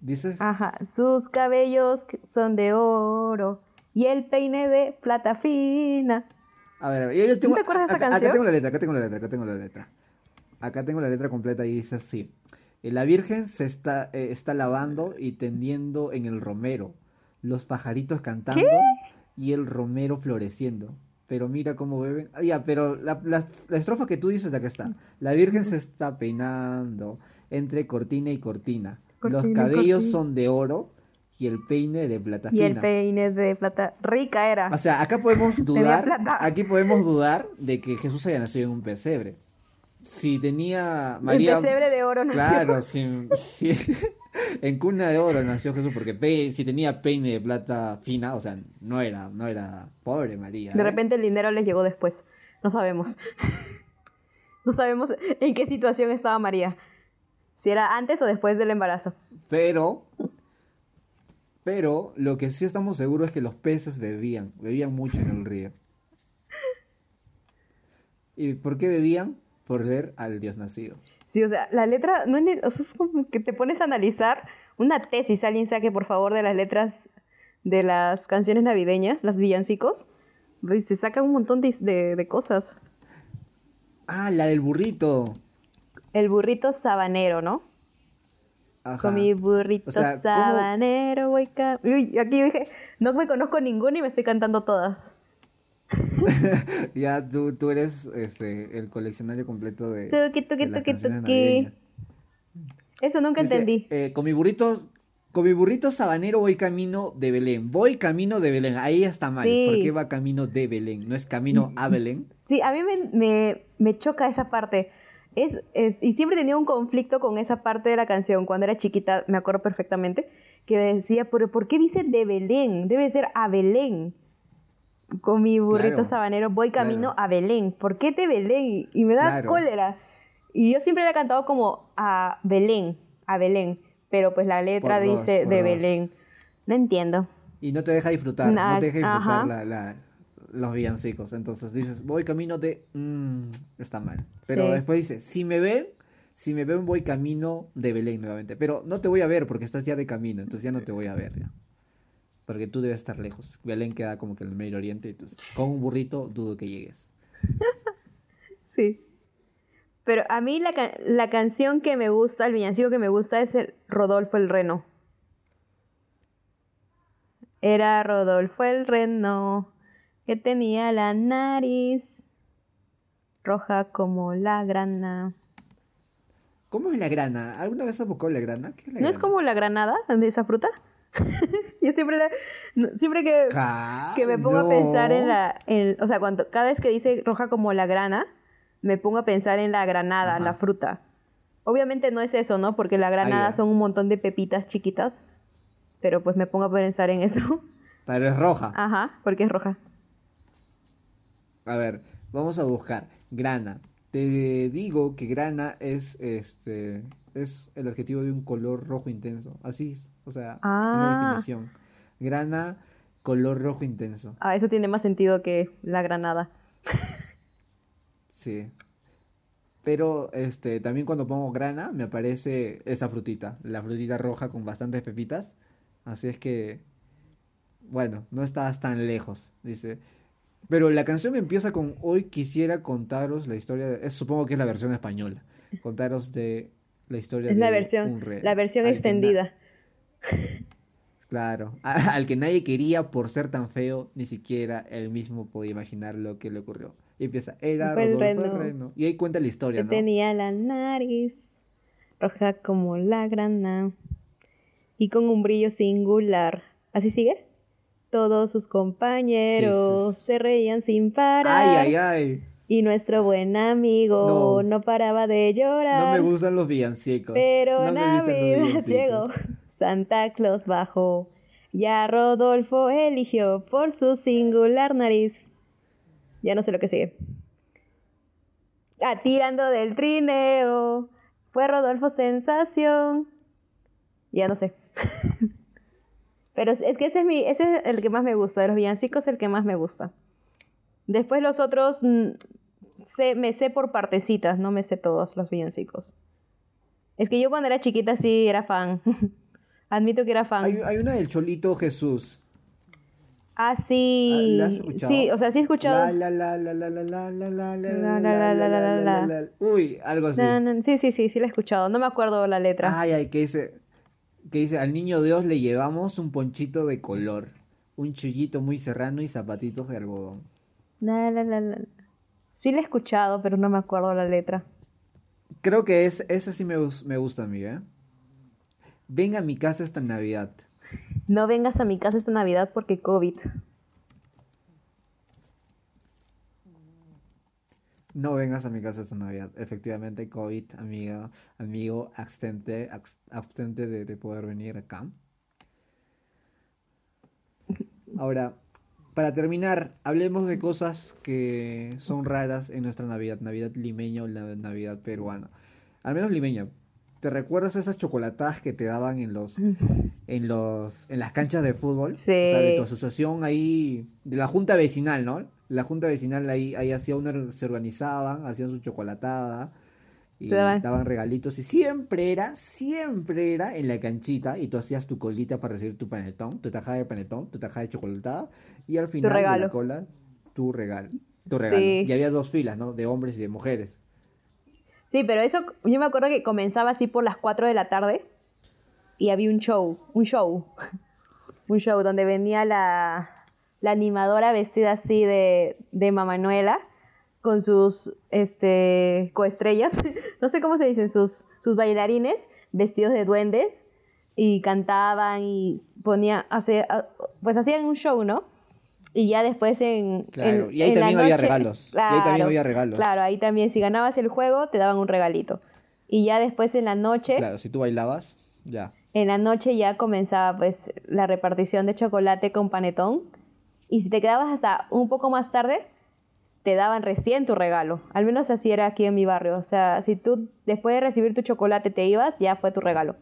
Dices.
Ajá, sus cabellos son de oro y el peine de plata fina.
A ver, a ver, yo, yo tengo,
te acuerdas de esa
acá, acá
canción?
tengo la letra, acá tengo la letra, acá tengo la letra. Acá tengo la letra completa y dice así. Eh, La Virgen se está, eh, está lavando y tendiendo en el romero. Los pajaritos cantando y el romero floreciendo. Pero mira cómo beben. Ah, ya, pero la, la- la estrofa que tú dices de acá está. La Virgen se está peinando entre cortina y cortina. Los cabellos son de oro y el peine de plata
Y el
fina.
peine de plata rica era.
O sea, acá podemos dudar, aquí podemos dudar de que Jesús haya nacido en un pesebre. Si tenía María,
el pesebre de oro nació.
claro, si, si- en cuna de oro nació Jesús porque pe- si tenía peine de plata fina, o sea, no era, no era pobre María.
De
¿eh?
repente el dinero les llegó después. No sabemos. No sabemos en qué situación estaba María. Si era antes o después del embarazo.
Pero, pero lo que sí estamos seguros es que los peces bebían, bebían mucho en el río. ¿Y por qué bebían? Por ver al Dios nacido.
Sí, o sea, la letra, no es, como que te pones a analizar una tesis, alguien saque por favor de las letras de las canciones navideñas, las villancicos, y se saca un montón de, de- de cosas.
Ah, la del burrito.
El burrito sabanero, ¿no?
Ajá.
Con mi burrito
O sea, ¿cómo-
sabanero voy Uy, aquí dije, no me conozco ninguna y me estoy cantando todas.
Ya tú, tú eres este, el coleccionario completo de,
Tuki, tuki,
de las
tuki, tuki. Eso nunca
Dice,
entendí.
eh, con mi burrito, con mi burrito sabanero voy camino de Belén. Voy camino de Belén. Ahí está mal.
Sí.
¿Por qué va camino de Belén? No es camino a Belén.
Sí, a mí me, me, me choca esa parte. Es, es- y siempre tenía un conflicto con esa parte de la canción. Cuando era chiquita, me acuerdo perfectamente, que decía, ¿pero por qué dice de Belén? Debe ser a Belén. Con mi burrito
Claro,
sabanero voy camino
claro.
a Belén. ¿Por qué de Belén? Y, y me da
Claro.
cólera. Y yo siempre le he cantado como a Belén, a Belén. Pero pues la letra
Por dos,
dice
por
de
dos.
Belén. No entiendo.
Y no te deja disfrutar.
Nah,
no te deja disfrutar la- la- los villancicos. Entonces dices, voy camino de. mm, está mal. Pero
Sí.
después dice, si me ven. Si me ven, voy camino de Belén nuevamente. Pero no te voy a ver porque estás ya de camino. Entonces ya no te voy a ver. ya. Porque tú debes estar lejos. Belén queda como que en el Medio Oriente. Entonces, con un burrito dudo que llegues.
Sí. Pero a mí la, ca- la canción que me gusta, el villancico que me gusta es el Rodolfo el Reno. Era Rodolfo el Reno que tenía la nariz roja como la grana.
¿Cómo es la grana? ¿Alguna vez has buscado la grana? ¿Qué es la
¿No es como la granada de esa fruta? Yo siempre, la- no, siempre que, me pongo a pensar en la... en- o sea, cuando, cada vez que dice roja como la grana, me pongo a pensar en la granada,
Ajá.
la fruta. Obviamente no es eso, ¿no? Porque la granada son un montón de pepitas chiquitas. Pero pues me pongo a pensar en eso.
Pero es roja.
Ajá, porque es roja.
A ver, vamos a buscar. Grana. Te digo que grana es este es el adjetivo de un color rojo intenso. Así es. O sea,
Ah.
una definición. Grana, color rojo intenso.
Ah, eso tiene más sentido que la granada.
Sí. Pero este también cuando pongo grana me aparece esa frutita, la frutita roja con bastantes pepitas. Así es que bueno, no estás tan lejos, dice. Pero la canción empieza con Hoy quisiera contaros la historia de... es- supongo que es la versión española. Contaros de la historia
Es la
de
versión,
un rey
la versión extendida.
Claro, a- al que nadie quería por ser tan feo, ni siquiera él mismo podía imaginar lo que le ocurrió. Y empieza, era
el
Rodolfo el
reno.
reno. Y ahí cuenta la historia,
Que
¿no?
tenía la nariz roja como la grana y con un brillo singular. ¿Así sigue? Todos sus compañeros se reían sin parar.
Ay, ay, ay.
Y nuestro buen amigo
No.
no, paraba de
No
llorar.
me gustan los villancicos.
Pero
No
Navidad llegó, Santa Claus bajó. Ya Rodolfo eligió por su singular nariz. Ya no sé lo que sigue. Ah, tirando del trineo. Fue Rodolfo sensación. Ya no sé. Pero es que ese es, mi, ese es el que más me gusta. De los villancicos, el que más me gusta. Después los otros, mm, sé- me sé por partecitas, no me sé todos los villancicos. Es que yo cuando era chiquita sí era fan. Admito que era fan.
Hay, hay una del Cholito Jesús.
Ah, sí.
¿La has escuchado?
Sí, o sea, sí he escuchado.
La la la la la la la la la
La,
la
la, la.
Uy, algo así.
Sí, sí, sí, sí la he escuchado. No me acuerdo la letra.
Ay, ay, que dice, que dice, al niño Dios le llevamos un ponchito de color, un chullito muy serrano y zapatitos de algodón.
La, la, la, la. Sí la he escuchado, pero no me acuerdo la letra.
Creo que es, ese sí me, me gusta a mí, ¿eh? Ven a mi casa esta Navidad.
No vengas a mi casa esta Navidad porque COVID.
No vengas a mi casa esta Navidad. Efectivamente, COVID, amiga, amigo, abstente, abs- abstente de, de poder venir acá. Ahora, para terminar, hablemos de cosas que son raras en nuestra Navidad, Navidad limeña o la Navidad peruana. Al menos limeña. ¿Te recuerdas esas chocolatadas que te daban en los en los en las canchas de fútbol?
Sí.
O sea, de tu asociación ahí, de la junta vecinal, ¿no? La junta vecinal ahí, ahí hacía una, se organizaban, hacían su chocolatada y
daban-
regalitos y siempre era, siempre era en la canchita y tú hacías tu colita para recibir tu panetón, tu tajada de panetón, tu tajada de chocolatada y al final de la cola tu regalo, tu regalo.
Sí.
Y había dos filas, ¿no? De hombres y de mujeres.
Sí, pero eso, yo me acuerdo que comenzaba así por las 4 de la tarde y había un show, un show, un show donde venía la, la animadora vestida así de, de Mamanuela con sus este, coestrellas, no sé cómo se dicen, sus, sus bailarines vestidos de duendes y cantaban y ponía, hace, pues hacían un show, ¿no? Y ya después en...
Claro,
en-
y ahí
en
también había
noche-
regalos, y ahí también
Claro,
había regalos.
Claro, ahí también, si ganabas el juego, te daban un regalito. Y ya después en la noche,
Claro, si tú bailabas, ya.
en la noche ya comenzaba pues la repartición de chocolate con panetón. Y si te quedabas hasta un poco más tarde, te daban recién tu regalo. Al menos así era aquí en mi barrio. O sea, si tú después de recibir tu chocolate te ibas, ya fue tu regalo.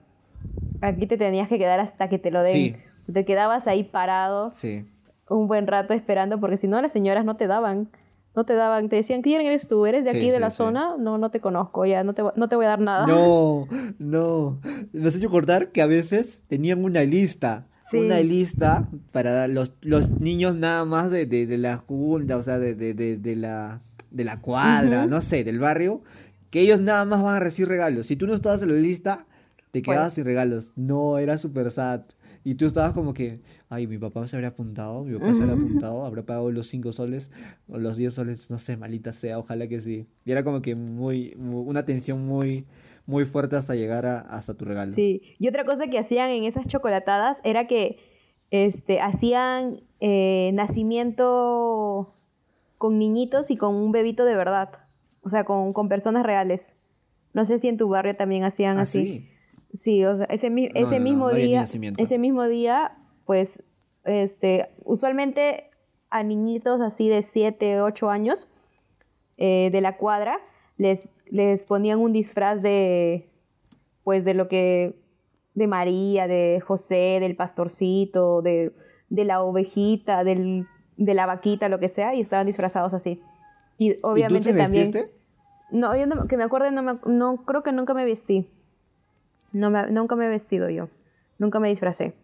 Aquí te tenías que quedar hasta que te lo den.
Sí.
Te quedabas ahí parado
Sí.
un buen rato esperando, porque si no las señoras no te daban. No te daban, te decían, ¿quién eres tú? ¿Eres de
Sí,
aquí de
sí,
la
sí.
zona? No, no te conozco, ya no te, no te voy a dar nada.
No, no. Me has hecho acordar que a veces tenían una lista.
Sí.
Una lista para los, los niños nada más de, de, de la junta, o sea, de, de, de, de la, de la cuadra, no sé, del barrio, que ellos nada más van a recibir regalos. Si tú no estabas en la lista, te
Fue.
quedabas sin regalos. No, era súper sad. Y tú estabas como que, ay, mi papá se habrá apuntado, mi papá se habrá apuntado, habrá pagado los 5 soles o los 10 soles, no sé, malita sea, ojalá que sí. Y era como que muy, mu- una tensión muy, muy fuerte hasta llegar a, hasta tu regalo.
Sí, y otra cosa que hacían en esas chocolatadas era que este, hacían eh, nacimiento con niñitos y con un bebito de verdad. O sea, con, con personas reales. No sé si en tu barrio también hacían
Ah,
así.
sí.
Sí, o sea, ese, mi-
No,
ese
no,
mismo
no
día, ese mismo día, pues, este, usualmente a niñitos así de 7, 8 años eh, de la cuadra les, les ponían un disfraz de, pues, de lo que, de María, de José, del pastorcito, de, de la ovejita, del, de la vaquita, lo que sea, y estaban disfrazados así. Y obviamente
¿Y tú te
también...
vestiste?
No, yo no- que me acuerde, no, me- no creo que nunca me vestí. No me- nunca me he vestido yo. Nunca me disfracé.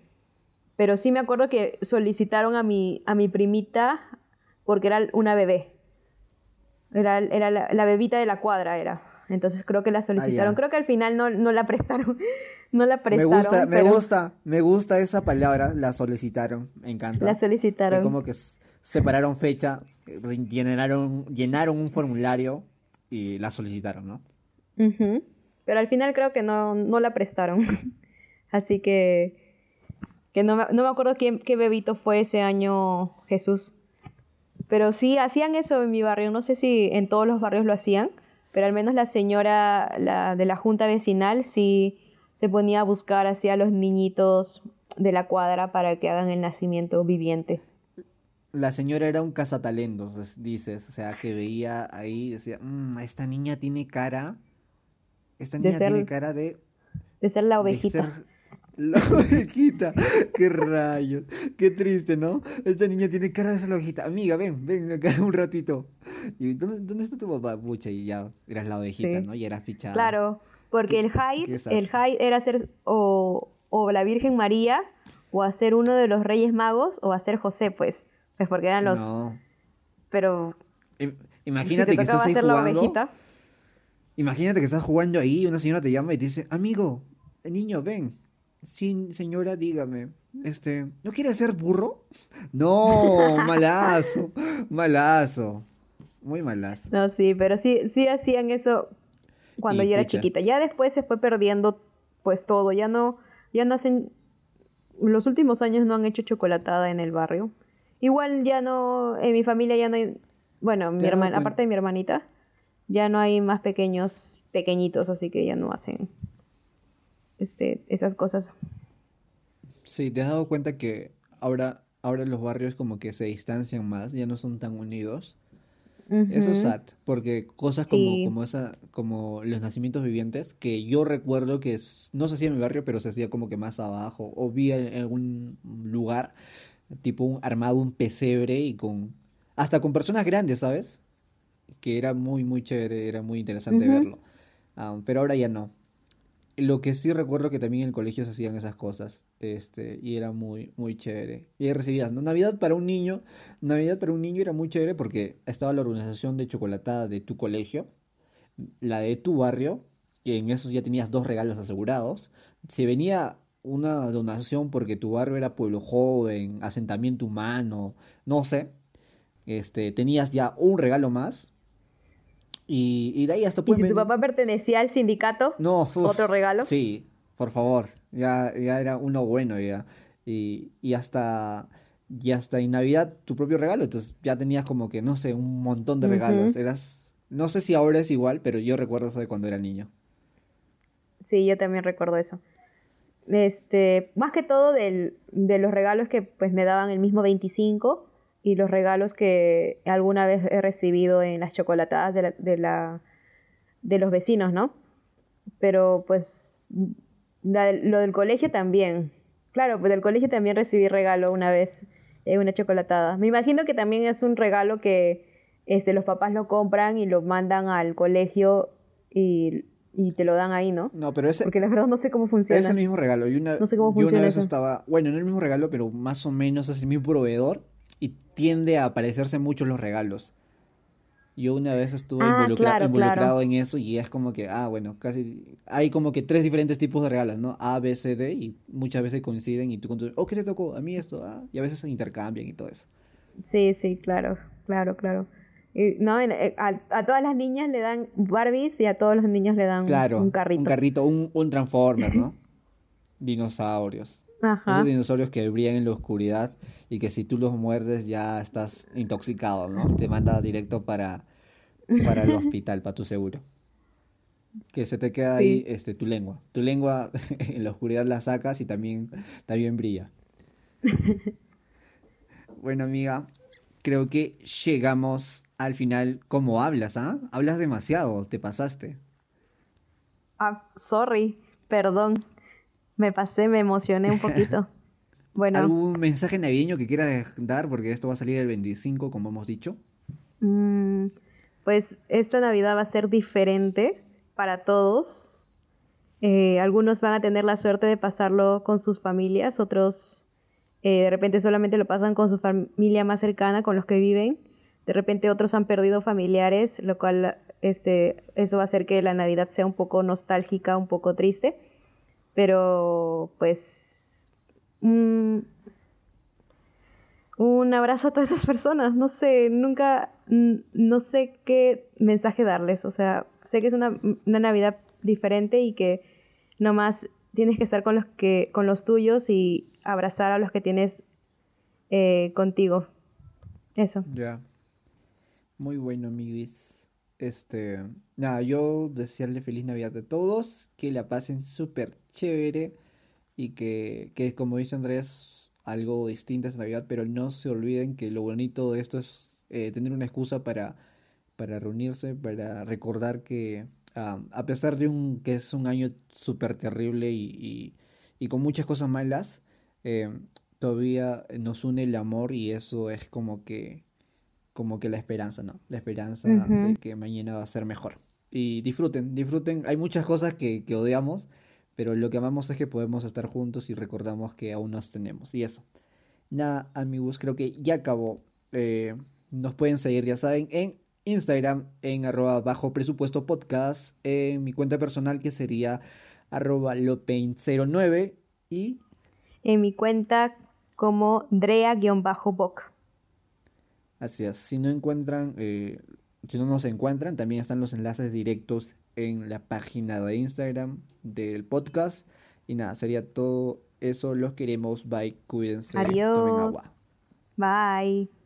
Pero sí me acuerdo que solicitaron a mi, a mi primita porque era una bebé. Era, era la, la bebita de la cuadra, era. Entonces creo que la solicitaron.
Ah, ya.
creo que al final no, no la prestaron. No la
Me
prestaron.
me gusta, me gusta esa palabra, la solicitaron, me encanta.
La
Que
solicitaron.
como que separaron fecha, llenaron, llenaron un formulario y la solicitaron, ¿no?
Pero al final creo que no, no la prestaron. Así que, que no, me, no me acuerdo quién, qué bebito fue ese año Jesús. Pero sí, hacían eso en mi barrio. No sé si en todos los barrios lo hacían, pero al menos la señora la, de la junta vecinal sí se ponía a buscar así a los niñitos de la cuadra para que hagan el nacimiento viviente.
La señora era un cazatalentos, es- dices, o sea, que veía ahí, decía, "Mm, esta niña tiene cara, esta niña tiene cara de,
De ser la
de
ovejita.
ser la ovejita, qué rayos, qué triste, ¿no? Esta niña tiene cara de la ovejita, amiga, ven, ven acá un ratito. ¿Y dónde, dónde está tu papá? Pucha, y ya eras la ovejita,
Sí.
¿no? Y eras fichada.
Claro, porque el
sad.
el high era ser o, o la Virgen María o hacer uno de los Reyes Magos o hacer José, pues. Pues porque eran los...
No,
Pero
Im-
si
imagínate
te
que estás ahí
hacer la
jugando.
ovejita...
Imagínate que estás jugando ahí y una señora te llama y te dice, amigo, niño, ven. Sí, señora, dígame. Este, ¿no quiere ser burro? No, malazo, malazo. Muy malazo.
No, sí, pero sí, sí hacían eso cuando
Y
yo era
pucha.
chiquita. Ya después se fue perdiendo pues todo. Ya no, ya no hacen... Los últimos años no han hecho chocolatada en el barrio. Igual ya no, en mi familia ya no hay... Bueno, mi
¿Te has dado
hermana, aparte de mi hermanita, ya no hay más pequeños, pequeñitos, así que ya no hacen este, esas cosas.
Sí, ¿te has dado cuenta que ahora, ahora los barrios como que se distancian más, ya no son tan unidos? Eso es sad, porque cosas como,
Sí.
como esa, como los nacimientos vivientes, que yo recuerdo que es- no se hacía en mi barrio, pero se hacía como que más abajo, o vi en algún lugar, tipo un armado un pesebre y con, hasta con personas grandes, ¿sabes? Que era muy, muy chévere, era muy interesante verlo. Ah, pero ahora ya no. Lo que sí recuerdo que también en el colegio se hacían esas cosas, este, y era muy, muy chévere. Y ahí recibías, ¿no? Navidad para un niño, Navidad para un niño era muy chévere porque estaba la organización de chocolatada de tu colegio, la de tu barrio, que en esos ya tenías dos regalos asegurados. Se venía una donación porque tu barrio era pueblo joven, asentamiento humano, no sé. Este, tenías ya un regalo más. Y, y de ahí hasta
Y si tu papá pertenecía al sindicato,
no, uf,
otro regalo.
Sí, por favor. Ya, ya era uno bueno ya. Y, y hasta, y hasta en Navidad tu propio regalo. Entonces ya tenías como que, no sé, un montón de regalos. Eras, no sé si ahora es igual, pero yo recuerdo eso de cuando era niño.
Sí, yo también recuerdo eso. Este, más que todo del- de los regalos que pues me daban el mismo 25 y los regalos que alguna vez he recibido en las chocolatadas de, la, de, la- de los vecinos, ¿no? Pero pues la- lo del colegio también. Claro, pues del colegio también recibí regalo una vez en una chocolatada. Me imagino que también es un regalo que este, los papás lo compran y lo mandan al colegio y, y te lo dan ahí, ¿no?
No, pero ese,
Porque la verdad no sé cómo
es
funciona.
el mismo regalo. Y una,
No sé cómo
yo una
funciona
vez
eso.
estaba, bueno, no el mismo regalo, pero más o menos es el mismo proveedor tiende a parecerse mucho los regalos. Yo una vez estuve
Ah,
involucra-
claro,
involucrado
claro.
en eso y es como que, ah, bueno, casi hay como que tres diferentes tipos de regalos, ¿no? A, B, C, D y muchas veces coinciden y tú con tu, oh, ¿qué te tocó? A mí esto, ah, y a veces se intercambian y todo eso.
Sí, sí, claro, claro, claro. Y, no, eh, a, a todas las niñas le dan Barbies y a todos los niños le dan
Claro,
un carrito.
un carrito, un, un Transformer, ¿no? Dinosaurios.
Ajá.
Esos dinosaurios que brillan en la oscuridad y que si tú los muerdes ya estás intoxicado, ¿no? Te manda directo para, para el hospital, para tu seguro. Que se te queda ahí este, tu lengua. Tu lengua en la oscuridad la sacas y también, también brilla. Bueno, amiga, creo que llegamos al final. ¿Cómo hablas, ah? Hablas demasiado, te pasaste.
Ah, sorry, perdón. Me pasé, me emocioné un poquito. Bueno,
¿Algún mensaje navideño que quieras dar? Porque esto va a salir el 25, como hemos dicho.
mm, pues esta Navidad va a ser diferente para todos. Eh, algunos van a tener la suerte de pasarlo con sus familias, otros eh, de repente solamente lo pasan con su familia más cercana, con los que viven. De repente otros han perdido familiares, lo cual este, eso va a hacer que la Navidad sea un poco nostálgica, un poco triste. Pero pues mm, un abrazo a todas esas personas. No sé, nunca, no sé qué mensaje darles. O sea, sé que es una, una Navidad diferente y que nomás tienes que estar con los, que, con los tuyos y abrazar a los que tienes eh, contigo. Eso.
Ya. Muy bueno, amiguis. Este, nada, yo desearle feliz Navidad a todos, que la pasen súper chévere y que, que, como dice Andrés, algo distinto es Navidad, pero no se olviden que lo bonito de esto es eh, tener una excusa para, para reunirse, para recordar que ah, a pesar de un, que es un año súper terrible y, y- con muchas cosas malas, eh, todavía nos une el amor y eso es como que como que la esperanza, ¿no? La esperanza de que mañana va a ser mejor. Y disfruten, disfruten. Hay muchas cosas que, que odiamos, pero lo que amamos es que podemos estar juntos y recordamos que aún nos tenemos. Y eso. Nada, amigos, creo que ya acabó. Eh, nos pueden seguir, ya saben, en Instagram, en arroba bajo presupuesto podcast, en mi cuenta personal que sería arroba lopain09 y
En mi cuenta como Drea-Boc.
Así es, si no encuentran, eh, si no nos encuentran, también están los enlaces directos en la página de Instagram del podcast. Y nada, sería todo eso. Los queremos. Bye, cuídense, tomen
Adiós.
agua.
Bye.